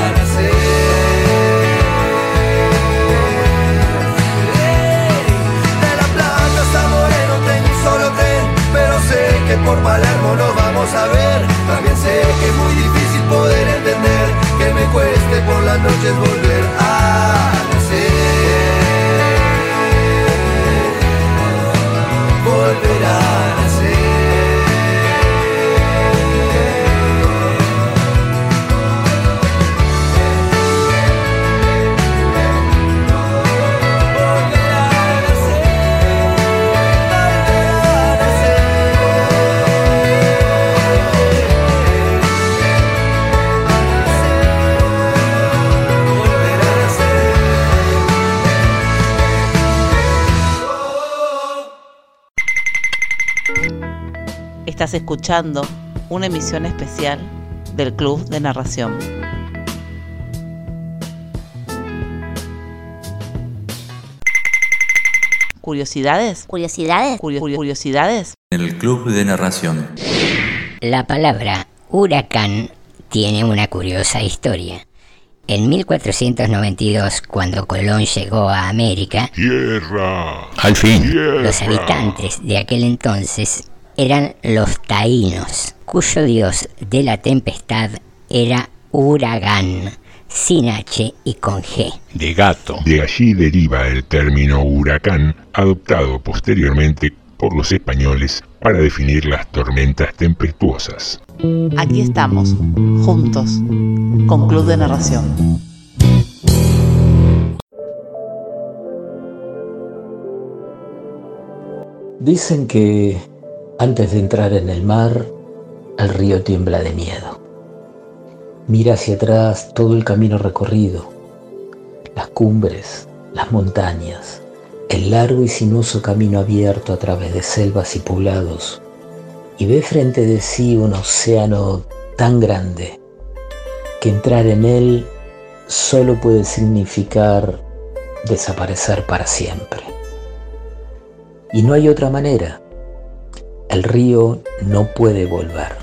por Palermo nos vamos a ver. También sé que es muy difícil poder entender que me cueste por las noches volver a Estás escuchando una emisión especial del Club de Narración. ¿Curiosidades? ¿Curiosidades? Curio- ¿Curiosidades? El Club de Narración. La palabra huracán tiene una curiosa historia. En 1492, cuando Colón llegó a América, Tierra. Al fin. los habitantes de aquel entonces eran los taínos, cuyo dios de la tempestad era Uragán, sin H y con G. De gato. De allí deriva el término huracán, adoptado posteriormente por los españoles para definir las tormentas tempestuosas. Aquí estamos, juntos, con Club de Narración. Dicen que antes de entrar en el mar, el río tiembla de miedo. Mira hacia atrás todo el camino recorrido, las cumbres, las montañas, el largo y sinuoso camino abierto a través de selvas y poblados, y ve frente de sí un océano tan grande que entrar en él solo puede significar desaparecer para siempre. Y no hay otra manera. El río no puede volver.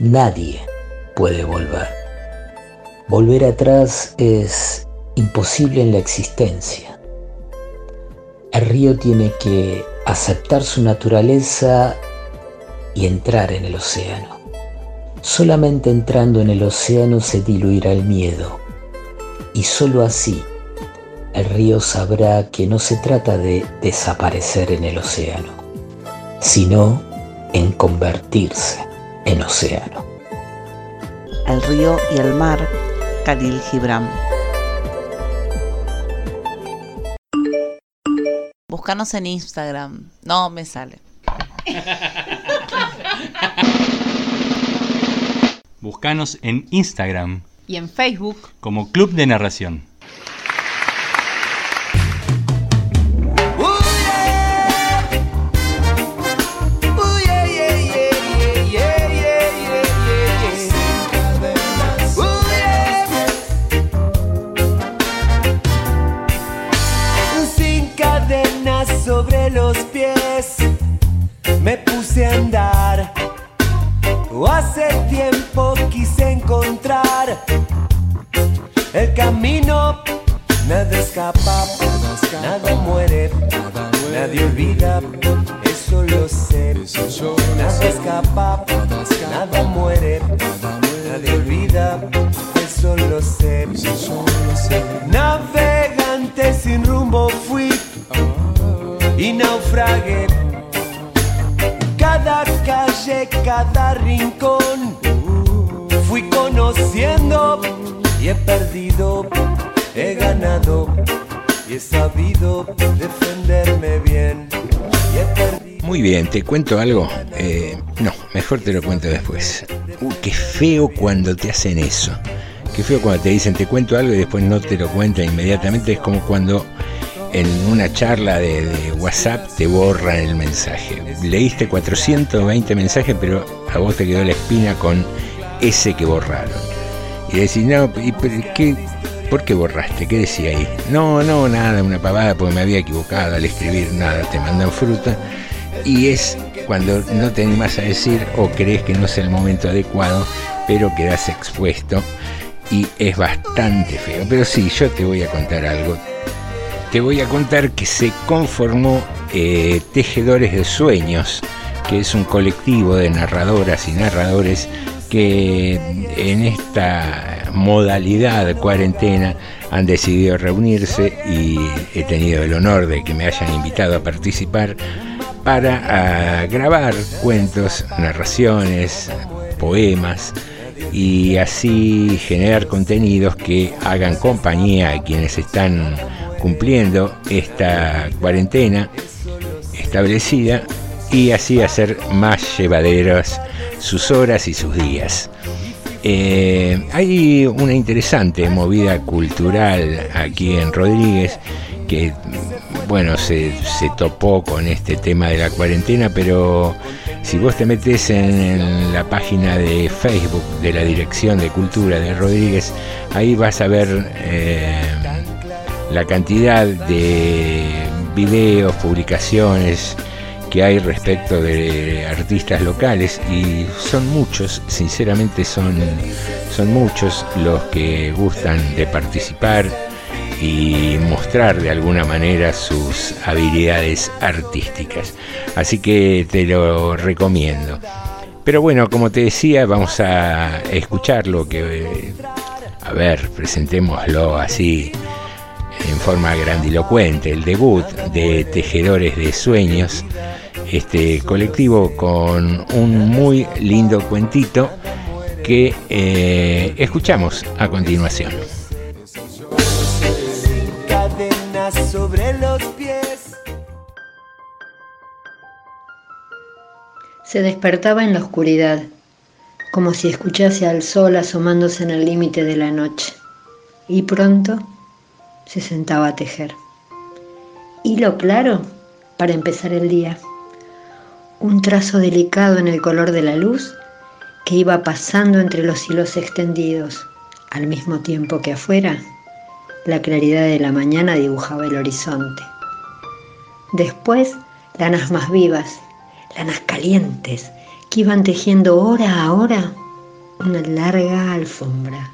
Nadie puede volver. Volver atrás es imposible en la existencia. El río tiene que aceptar su naturaleza y entrar en el océano. Solamente entrando en el océano se diluirá el miedo. Y sólo así el río sabrá que no se trata de desaparecer en el océano, sino en convertirse en océano. El río y el mar, Khalil Gibran. Búscanos en Instagram. No me sale. Buscanos en Instagram Y en Facebook, como Club de Narración. Hace tiempo quise encontrar el camino. Nada escapa, nada muere, nadie olvida, eso lo sé. Nada escapa, nada muere, nadie olvida, eso lo sé. Navegante sin rumbo fui y naufragué. Cada calle, cada rincón fui conociendo y he perdido, he ganado y he sabido defenderme bien. Y he perdido. Muy bien, ¿te cuento algo? Eh, no, mejor te lo cuento después. Uh, qué feo cuando te hacen eso. Qué feo cuando te dicen te cuento algo y después no te lo cuentan inmediatamente. Es como cuando en una charla de, WhatsApp te borran el mensaje. Leíste 420 mensajes, pero a vos te quedó la espina con ese que borraron. Y decís, no, ¿y pero qué, ¿por qué borraste? ¿Qué decía ahí? No, no, nada, una pavada porque me había equivocado al escribir nada, te mandan fruta. Y es cuando no te animas a decir o crees que no es el momento adecuado, pero quedas expuesto y es bastante feo. Pero sí, yo te voy a contar algo. Te voy a contar que se conformó eh, Tejedores de Sueños, que es un colectivo de narradoras y narradores que en esta modalidad de cuarentena han decidido reunirse y he tenido el honor de que me hayan invitado a participar para grabar cuentos, narraciones, poemas y así generar contenidos que hagan compañía a quienes están cumpliendo esta cuarentena establecida y así hacer más llevaderas sus horas y sus días. Eh, hay una interesante movida cultural aquí en Rodríguez que, bueno, se, se, topó con este tema de la cuarentena, pero si vos te metes en, en, la página de Facebook de la Dirección de Cultura de Rodríguez, ahí vas a ver eh, la cantidad de videos, publicaciones, que hay respecto de artistas locales y son muchos, sinceramente son, son muchos los que gustan de participar y mostrar de alguna manera sus habilidades artísticas. Así que te lo recomiendo. Pero bueno, como te decía, vamos a escucharlo, que, a ver, presentémoslo así en forma grandilocuente, el debut de Tejedores de Sueños, este colectivo con un muy lindo cuentito que eh, escuchamos a continuación. sobre los pies. Se despertaba en la oscuridad, como si escuchase al sol asomándose en el límite de la noche, y pronto se sentaba a tejer. Hilo claro para empezar el día un trazo delicado en el color de la luz que iba pasando entre los hilos extendidos, al mismo tiempo que afuera la claridad de la mañana dibujaba el horizonte. Después, lanas más vivas, lanas calientes, que iban tejiendo hora a hora una larga alfombra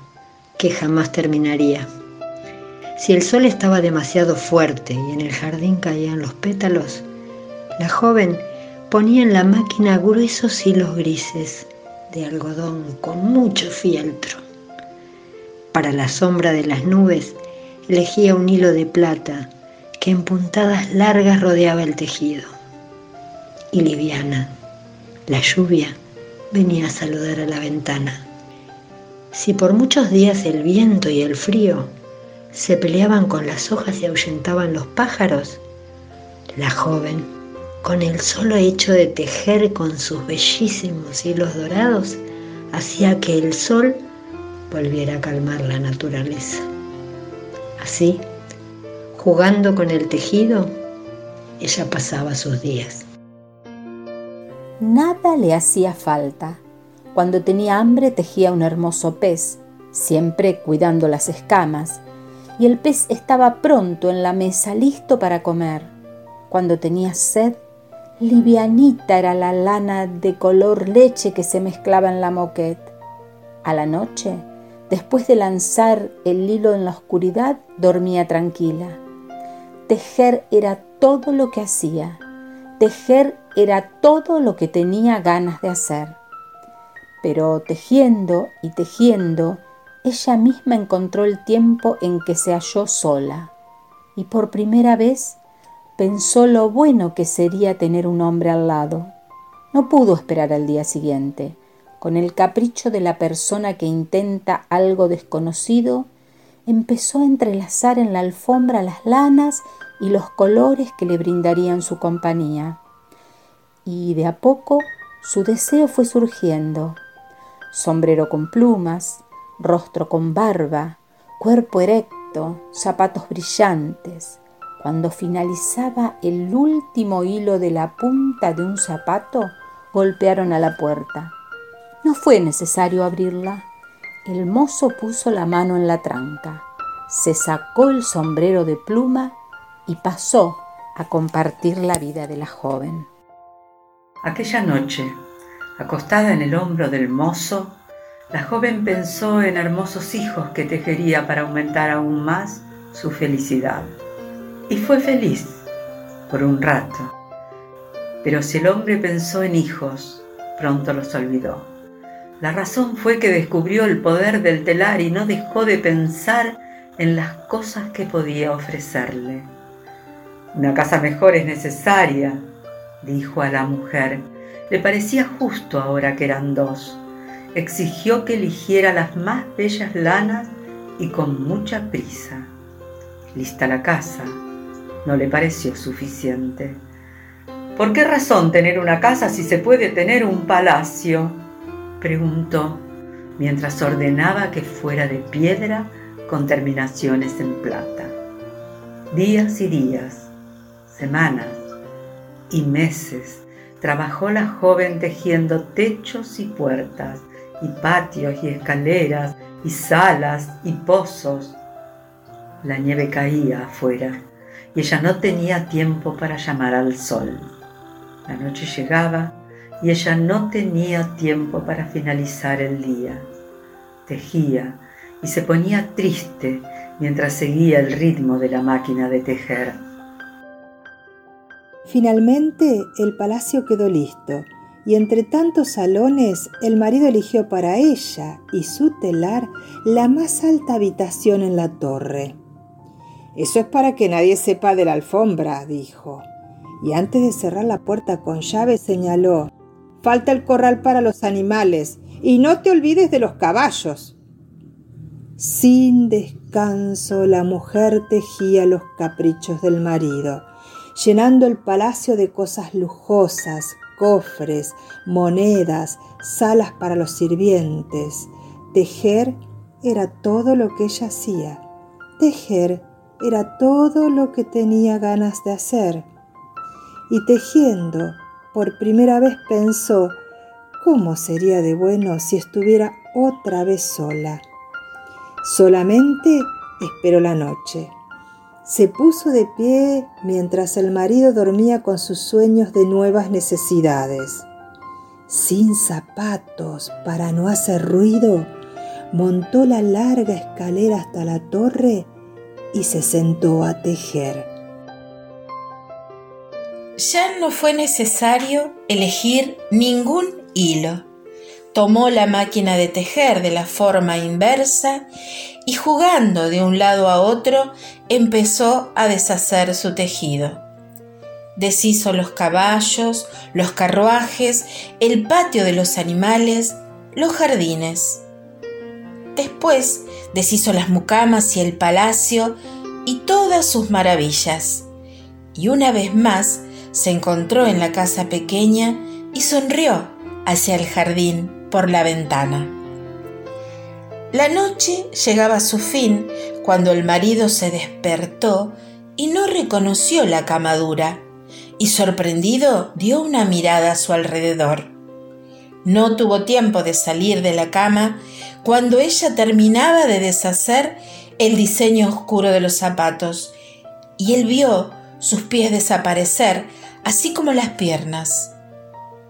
que jamás terminaría. Si el sol estaba demasiado fuerte y en el jardín caían los pétalos, la joven ponía en la máquina gruesos hilos grises de algodón con mucho fieltro. Para la sombra de las nubes elegía un hilo de plata que en puntadas largas rodeaba el tejido. Y liviana, la lluvia venía a saludar a la ventana. Si por muchos días el viento y el frío se peleaban con las hojas y ahuyentaban los pájaros, la joven con el solo hecho de tejer con sus bellísimos hilos dorados, hacía que el sol volviera a calmar la naturaleza. Así, jugando con el tejido, ella pasaba sus días. Nada le hacía falta. Cuando tenía hambre tejía un hermoso pez, siempre cuidando las escamas, y el pez estaba pronto en la mesa listo para comer. Cuando tenía sed, Livianita era la lana de color leche que se mezclaba en la moquette. A la noche, después de lanzar el hilo en la oscuridad, dormía tranquila. Tejer era todo lo que hacía. Tejer era todo lo que tenía ganas de hacer. Pero tejiendo y tejiendo, ella misma encontró el tiempo en que se halló sola y por primera vez pensó lo bueno que sería tener un hombre al lado. No pudo esperar al día siguiente. Con el capricho de la persona que intenta algo desconocido, empezó a entrelazar en la alfombra las lanas y los colores que le brindarían su compañía. Y de a poco su deseo fue surgiendo. Sombrero con plumas, rostro con barba, cuerpo erecto, zapatos brillantes. Cuando finalizaba el último hilo de la punta de un zapato, golpearon a la puerta. No fue necesario abrirla. El mozo puso la mano en la tranca, se sacó el sombrero de pluma y pasó a compartir la vida de la joven. Aquella noche, acostada en el hombro del mozo, la joven pensó en hermosos hijos que tejería para aumentar aún más su felicidad. Y fue feliz por un rato. Pero si el hombre pensó en hijos, pronto los olvidó. La razón fue que descubrió el poder del telar y no dejó de pensar en las cosas que podía ofrecerle. Una casa mejor es necesaria, dijo a la mujer. Le parecía justo ahora que eran dos exigió que eligiera las más bellas lanas y con mucha prisa. Lista la casa, no le pareció suficiente. ¿Por qué razón tener una casa si se puede tener un palacio? preguntó, mientras ordenaba que fuera de piedra con terminaciones en plata. Días y días, semanas y meses trabajó la joven tejiendo techos y puertas, y patios y escaleras y salas y pozos. La nieve caía afuera y ella no tenía tiempo para llamar al sol. La noche llegaba y ella no tenía tiempo para finalizar el día. Tejía y se ponía triste mientras seguía el ritmo de la máquina de tejer. Finalmente el palacio quedó listo y entre tantos salones el marido eligió para ella y su telar la más alta habitación en la torre. Eso es para que nadie sepa de la alfombra, dijo, y antes de cerrar la puerta con llave señaló, falta el corral para los animales y no te olvides de los caballos. Sin descanso la mujer tejía los caprichos del marido, llenando el palacio de cosas lujosas, cofres, monedas, salas para los sirvientes. Tejer era todo lo que ella hacía. Tejer era todo lo que tenía ganas de hacer. Y tejiendo, por primera vez pensó, ¿cómo sería de bueno si estuviera otra vez sola? Solamente esperó la noche. Se puso de pie mientras el marido dormía con sus sueños de nuevas necesidades. Sin zapatos para no hacer ruido, montó la larga escalera hasta la torre y se sentó a tejer. Ya no fue necesario elegir ningún hilo tomó la máquina de tejer de la forma inversa y jugando de un lado a otro empezó a deshacer su tejido. Deshizo los caballos, los carruajes, el patio de los animales, los jardines. Después deshizo las mucamas y el palacio y todas sus maravillas. Y una vez más se encontró en la casa pequeña y sonrió hacia el jardín por la ventana. La noche llegaba a su fin cuando el marido se despertó y no reconoció la camadura, y sorprendido dio una mirada a su alrededor. No tuvo tiempo de salir de la cama cuando ella terminaba de deshacer el diseño oscuro de los zapatos, y él vio sus pies desaparecer así como las piernas.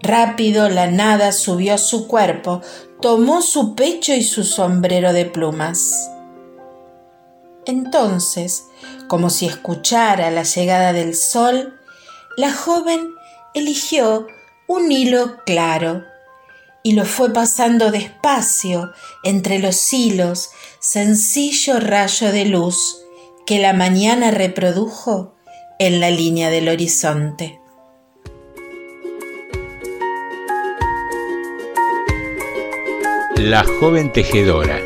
Rápido la nada subió a su cuerpo, tomó su pecho y su sombrero de plumas. Entonces, como si escuchara la llegada del sol, la joven eligió un hilo claro y lo fue pasando despacio entre los hilos, sencillo rayo de luz que la mañana reprodujo en la línea del horizonte. La joven tejedora,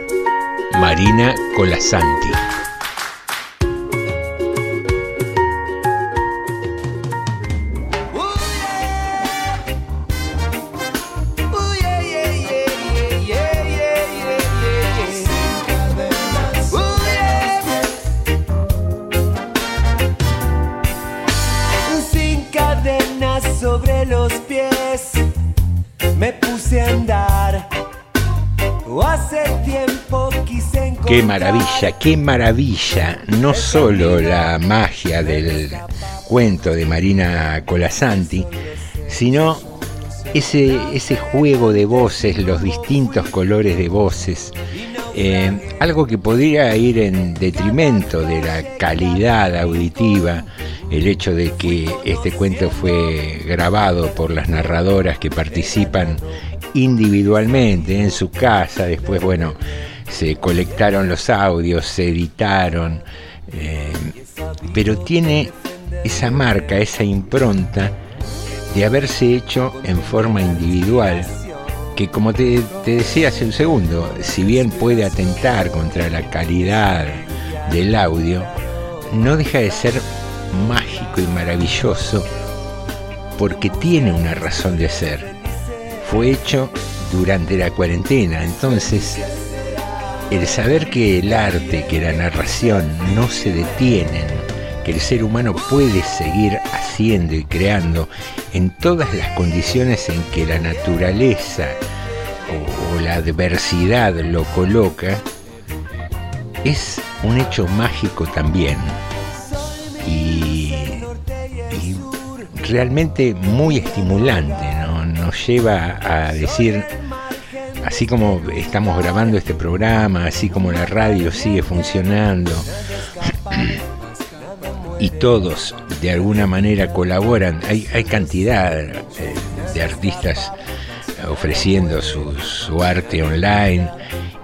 Marina Colasanti. Qué maravilla, qué maravilla. No solo la magia del cuento de Marina Colasanti, sino ese, ese juego de voces, los distintos colores de voces. eh, algo que podría ir en detrimento de la calidad auditiva, el hecho de que este cuento fue grabado por las narradoras que participan individualmente en su casa, después, bueno, se colectaron los audios, se editaron, eh, pero tiene esa marca, esa impronta de haberse hecho en forma individual, que como te, te decía hace un segundo, si bien puede atentar contra la calidad del audio, no deja de ser mágico y maravilloso porque tiene una razón de ser. Fue hecho durante la cuarentena, entonces el saber que el arte, que la narración no se detienen, que el ser humano puede seguir haciendo y creando en todas las condiciones en que la naturaleza o, la adversidad lo coloca, es un hecho mágico también. Y, y realmente muy estimulante, ¿no? nos lleva a decir, así como estamos grabando este programa, así como la radio sigue funcionando, y todos de alguna manera colaboran, hay, hay cantidad eh, de artistas ofreciendo su, su arte online,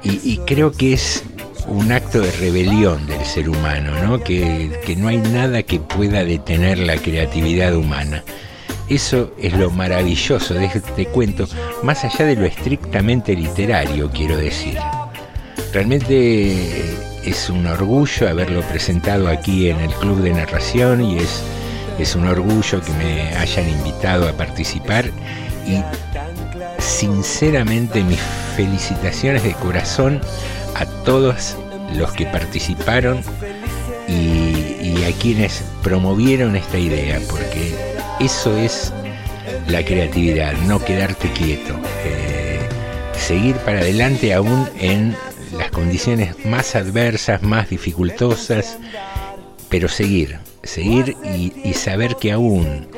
y, creo que es un acto de rebelión del ser humano, ¿no? Que no hay nada que pueda detener la creatividad humana. Eso es lo maravilloso de este cuento, más allá de lo estrictamente literario, quiero decir. Realmente es un orgullo haberlo presentado aquí en el Club de Narración y es, es un orgullo que me hayan invitado a participar y sinceramente mis felicitaciones de corazón a todos los que participaron y, y a quienes promovieron esta idea, porque eso es la creatividad, no quedarte quieto, eh, seguir para adelante aún en las condiciones más adversas, más dificultosas, pero seguir, seguir y, y saber que aún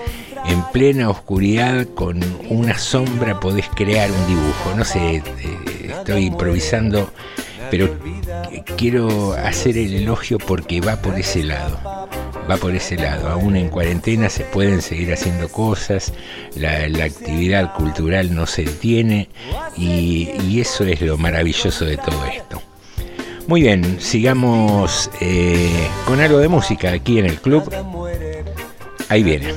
en plena oscuridad con una sombra podés crear un dibujo. No sé, eh, estoy improvisando, pero quiero hacer el elogio porque va por ese lado. Va por ese lado. Aún en cuarentena se pueden seguir haciendo cosas, la, actividad cultural no se detiene y, y, eso es lo maravilloso de todo esto. Muy bien, sigamos eh, con algo de música aquí en el club. Ahí viene.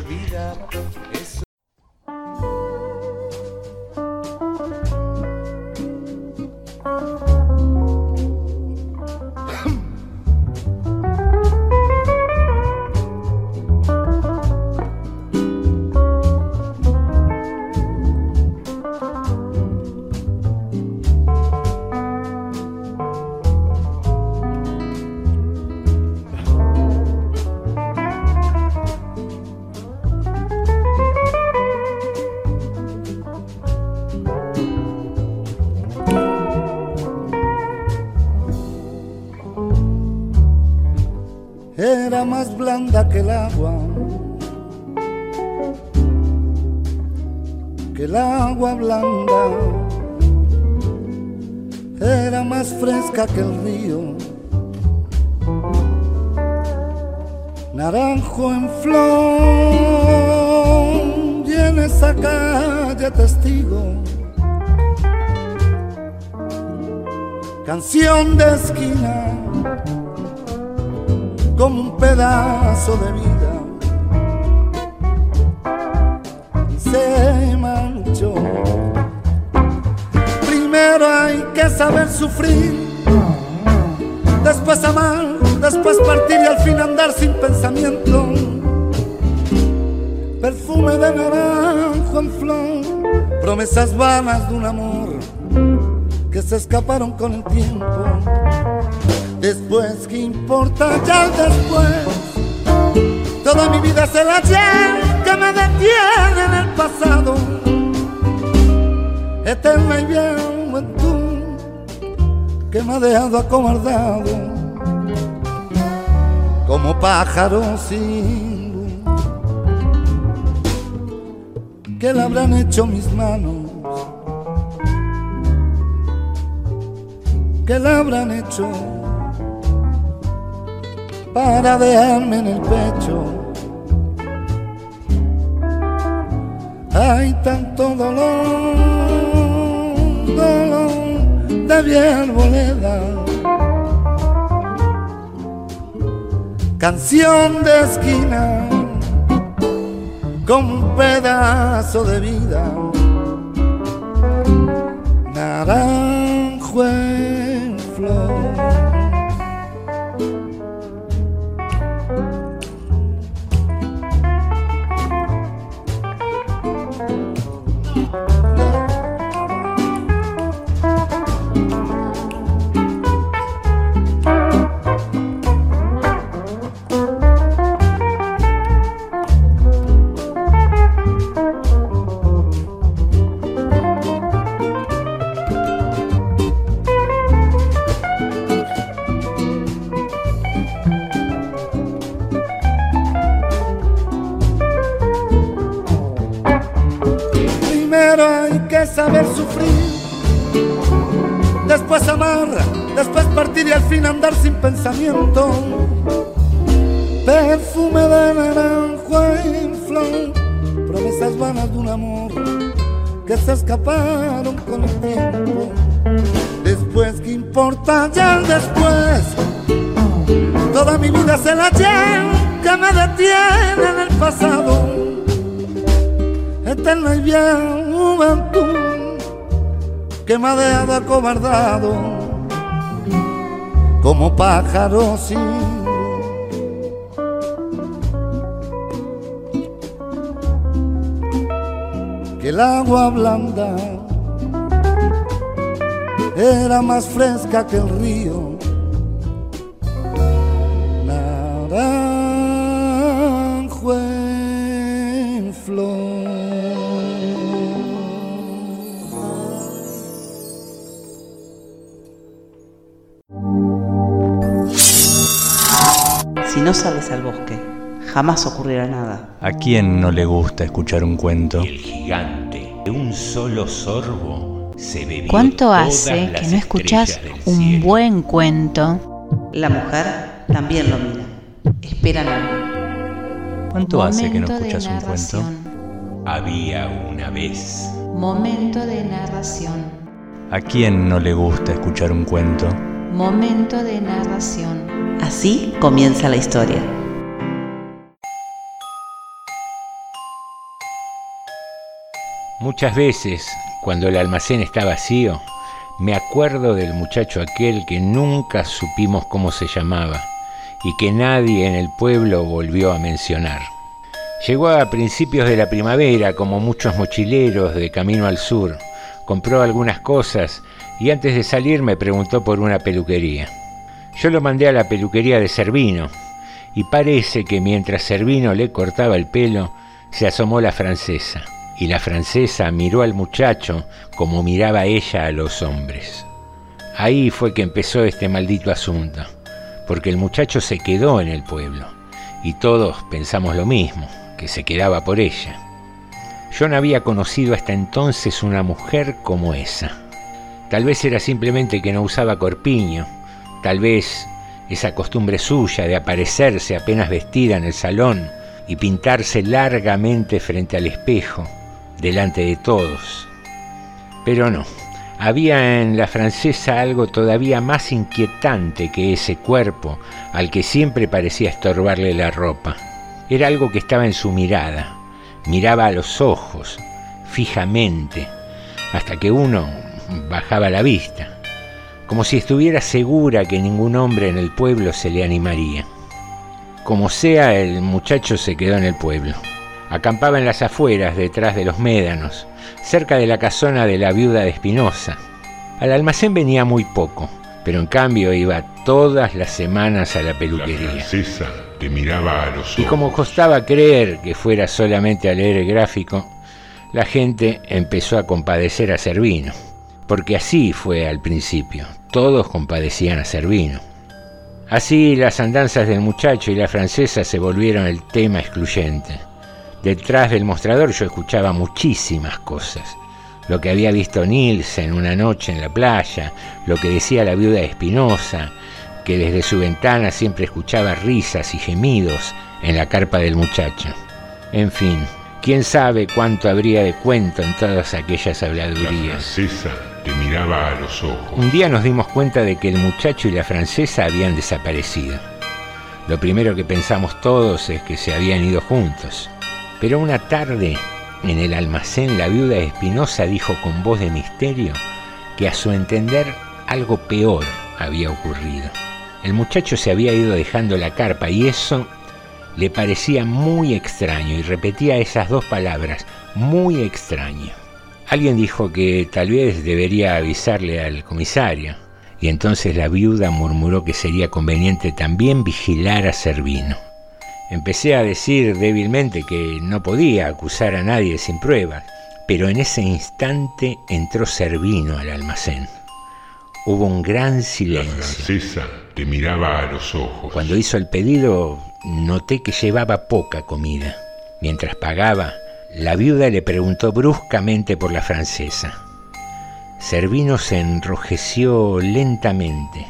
Sin pensamiento. Perfume de naranjo en flor, promesas vanas de un amor que se escaparon con el tiempo. Después, ¿qué importa ya después? Toda mi vida es el ayer que me detiene en el pasado. Eterna y bien que me ha dejado acomodado como pájaro sin luz. ¿Qué le habrán hecho mis manos? ¿Qué le habrán hecho para dejarme en el pecho? Hay tanto dolor, dolor de arboleda. Canción de esquina, como un pedazo de vida. Naranjo pensamiento. Perfume de naranjo en flor, promesas vanas de un amor que se escaparon con el tiempo. Después, ¿qué importa ya después? Toda mi vida se la ayer que me detiene en el pasado. Eterna y bien juventud que me ha dejado acobardado como pájaro sin que el agua blanda era más fresca que el río. Si no sales al bosque, jamás ocurrirá nada. ¿A quién no le gusta escuchar un cuento? El gigante, de un solo sorbo, se bebió ¿Cuánto hace que no del un cielo. buen cuento? La mujer también lo mira. Esperan algo. ¿Cuánto hace que no escuchas un cuento? Había una vez. Momento de narración. ¿A quién no le gusta escuchar un cuento? Momento de narración. Así comienza la historia. Muchas veces, cuando el almacén está vacío, me acuerdo del muchacho aquel que nunca supimos cómo se llamaba y que nadie en el pueblo volvió a mencionar. Llegó a principios de la primavera como muchos mochileros de camino al sur, compró algunas cosas y antes de salir me preguntó por una peluquería. Yo lo mandé a la peluquería de Servino y parece que mientras Servino le cortaba el pelo, se asomó la francesa y la francesa miró al muchacho como miraba ella a los hombres. Ahí fue que empezó este maldito asunto, porque el muchacho se quedó en el pueblo y todos pensamos lo mismo, que se quedaba por ella. Yo no había conocido hasta entonces una mujer como esa. Tal vez era simplemente que no usaba corpiño, tal vez esa costumbre suya de aparecerse apenas vestida en el salón y pintarse largamente frente al espejo, delante de todos. Pero no, había en la francesa algo todavía más inquietante que ese cuerpo al que siempre parecía estorbarle la ropa. Era algo que estaba en su mirada. Miraba a los ojos, fijamente, hasta que uno bajaba la vista, como si estuviera segura que ningún hombre en el pueblo se le animaría. Como sea, el muchacho se quedó en el pueblo. Acampaba en las afueras, detrás de los médanos, cerca de la casona de la viuda de Espinosa. Al almacén venía muy poco, pero en cambio iba todas las semanas a la peluquería. La francesa te miraba a los ojos. Y como costaba creer que fuera solamente a leer el gráfico, la gente empezó a compadecer a Servino, porque así fue al principio, todos compadecían a Servino. Así las andanzas del muchacho y la francesa se volvieron el tema excluyente. Detrás del mostrador yo escuchaba muchísimas cosas. Lo que había visto Nielsen una noche en la playa, lo que decía la viuda Espinosa, que desde su ventana siempre escuchaba risas y gemidos en la carpa del muchacho. En fin, quién sabe cuánto habría de cuento en todas aquellas habladurías. Miraba a los ojos. Un día nos dimos cuenta de que el muchacho y la francesa habían desaparecido. Lo primero que pensamos todos es que se habían ido juntos. Pero una tarde, en el almacén, la viuda Espinosa dijo con voz de misterio que a su entender algo peor había ocurrido. El muchacho se había ido dejando la carpa y eso le parecía muy extraño y repetía esas dos palabras, muy extraño. Alguien dijo que tal vez debería avisarle al comisario y entonces la viuda murmuró que sería conveniente también vigilar a Servino. Empecé a decir débilmente que no podía acusar a nadie sin pruebas, pero en ese instante entró Servino al almacén. Hubo un gran silencio. La francesa te miraba a los ojos. Cuando hizo el pedido, noté que llevaba poca comida. Mientras pagaba, la viuda le preguntó bruscamente por la francesa. Servino se enrojeció lentamente.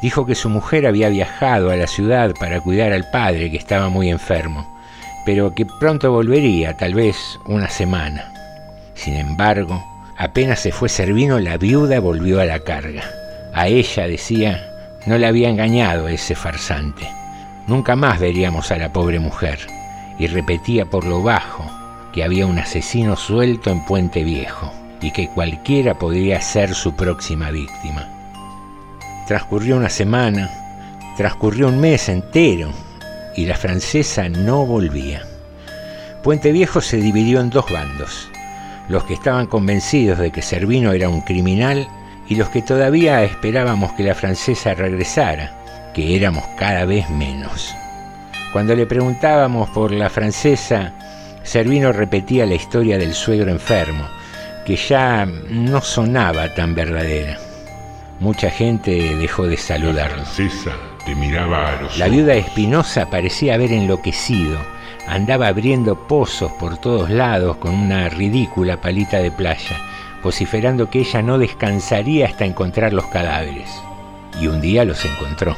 Dijo que su mujer había viajado a la ciudad para cuidar al padre que estaba muy enfermo, pero que pronto volvería, tal vez una semana. Sin embargo, apenas se fue Servino, la viuda volvió a la carga. A ella, decía, no le había engañado ese farsante. Nunca más veríamos a la pobre mujer. Y repetía por lo bajo que había un asesino suelto en Puente Viejo y que cualquiera podría ser su próxima víctima. Transcurrió una semana, transcurrió un mes entero y la francesa no volvía. Puente Viejo se dividió en dos bandos, los que estaban convencidos de que Servino era un criminal y los que todavía esperábamos que la francesa regresara, que éramos cada vez menos. Cuando le preguntábamos por la francesa, Servino repetía la historia del suegro enfermo, que ya no sonaba tan verdadera. Mucha gente dejó de saludarlo. Te miraba a los La viuda Espinosa parecía haber enloquecido. Andaba abriendo pozos por todos lados con una ridícula palita de playa, vociferando que ella no descansaría hasta encontrar los cadáveres. Y un día los encontró.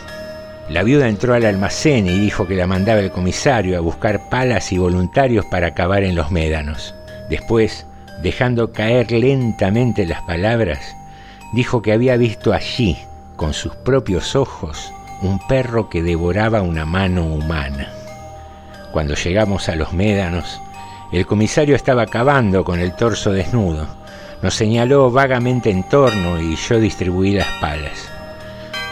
La viuda entró al almacén y dijo que la mandaba el comisario a buscar palas y voluntarios para acabar en los médanos. Después, dejando caer lentamente las palabras, dijo que había visto allí, con sus propios ojos, un perro que devoraba una mano humana. Cuando llegamos a los médanos, el comisario estaba cavando con el torso desnudo. Nos señaló vagamente en torno y yo distribuí las palas.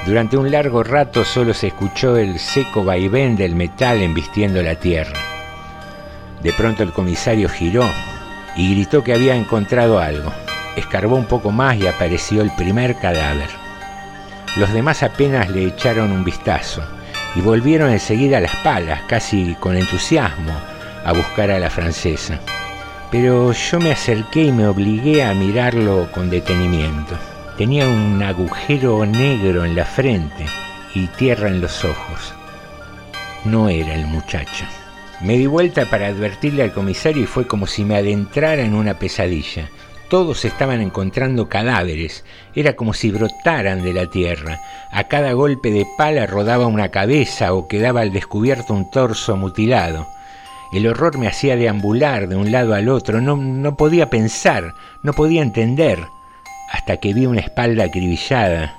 Durante un largo rato solo se escuchó el seco vaivén del metal embistiendo la tierra. De pronto el comisario giró y gritó que había encontrado algo. Escarbó un poco más y apareció el primer cadáver. Los demás apenas le echaron un vistazo y volvieron enseguida a las palas, casi con entusiasmo, a buscar a la francesa. Pero yo me acerqué y me obligué a mirarlo con detenimiento. Tenía un agujero negro en la frente y tierra en los ojos. No era el muchacho. Me di vuelta para advertirle al comisario y fue como si me adentrara en una pesadilla. Todos estaban encontrando cadáveres, era como si brotaran de la tierra. A cada golpe de pala rodaba una cabeza o quedaba al descubierto un torso mutilado. El horror me hacía deambular de un lado al otro, no, no podía pensar, no podía entender, hasta que vi una espalda acribillada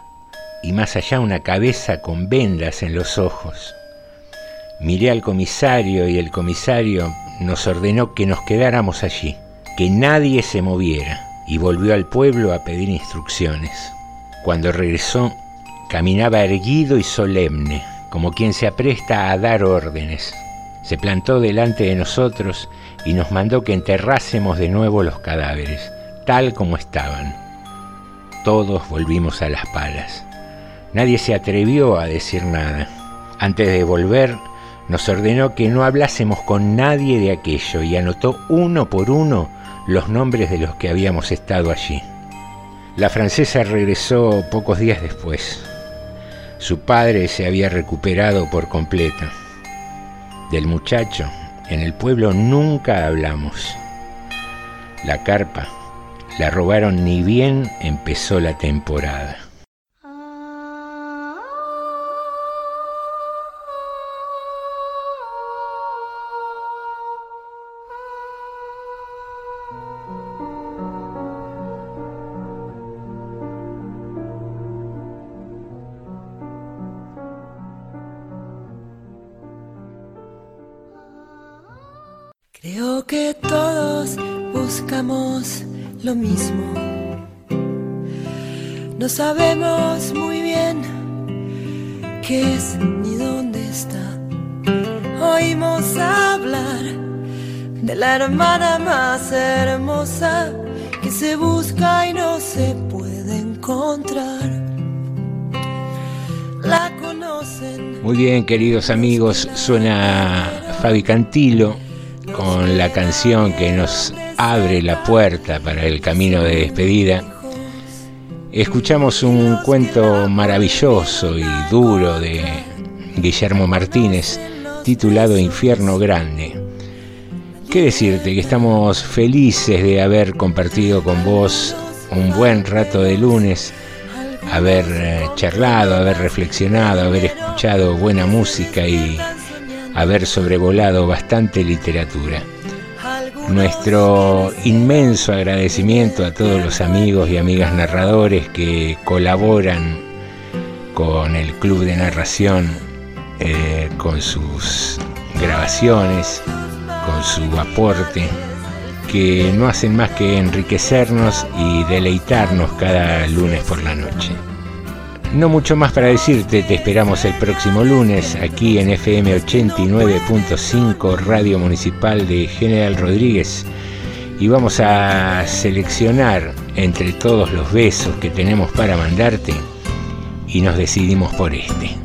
y más allá una cabeza con vendas en los ojos. Miré al comisario y el comisario nos ordenó que nos quedáramos allí, que nadie se moviera, y volvió al pueblo a pedir instrucciones. Cuando regresó, caminaba erguido y solemne, como quien se apresta a dar órdenes. Se plantó delante de nosotros y nos mandó que enterrásemos de nuevo los cadáveres, tal como estaban. Todos volvimos a las palas. Nadie se atrevió a decir nada. Antes de volver, nos ordenó que no hablásemos con nadie de aquello y anotó uno por uno los nombres de los que habíamos estado allí. La francesa regresó pocos días después. Su padre se había recuperado por completo. Del muchacho, en el pueblo nunca hablamos. La carpa la robaron ni bien empezó la temporada. Lo mismo. No sabemos muy bien qué es ni dónde está. Oímos hablar de la hermana más hermosa que se busca y no se puede encontrar. La conocen. Muy bien, queridos amigos, suena Fabi Cantilo con la canción que nos abre la puerta para el camino de despedida. Escuchamos un cuento maravilloso y duro de Guillermo Martínez titulado Infierno Grande. ¿Qué decirte? Que estamos felices de haber compartido con vos un buen rato de lunes, haber eh, charlado, haber reflexionado, haber escuchado buena música y haber sobrevolado bastante literatura. Nuestro inmenso agradecimiento a todos los amigos y amigas narradores que colaboran con el Club de Narración, eh, con sus grabaciones, con su aporte, que no hacen más que enriquecernos y deleitarnos cada lunes por la noche. No mucho más para decirte, te esperamos el próximo lunes aquí en FM 89.5 Radio Municipal de General Rodríguez y vamos a seleccionar entre todos los besos que tenemos para mandarte y nos decidimos por este.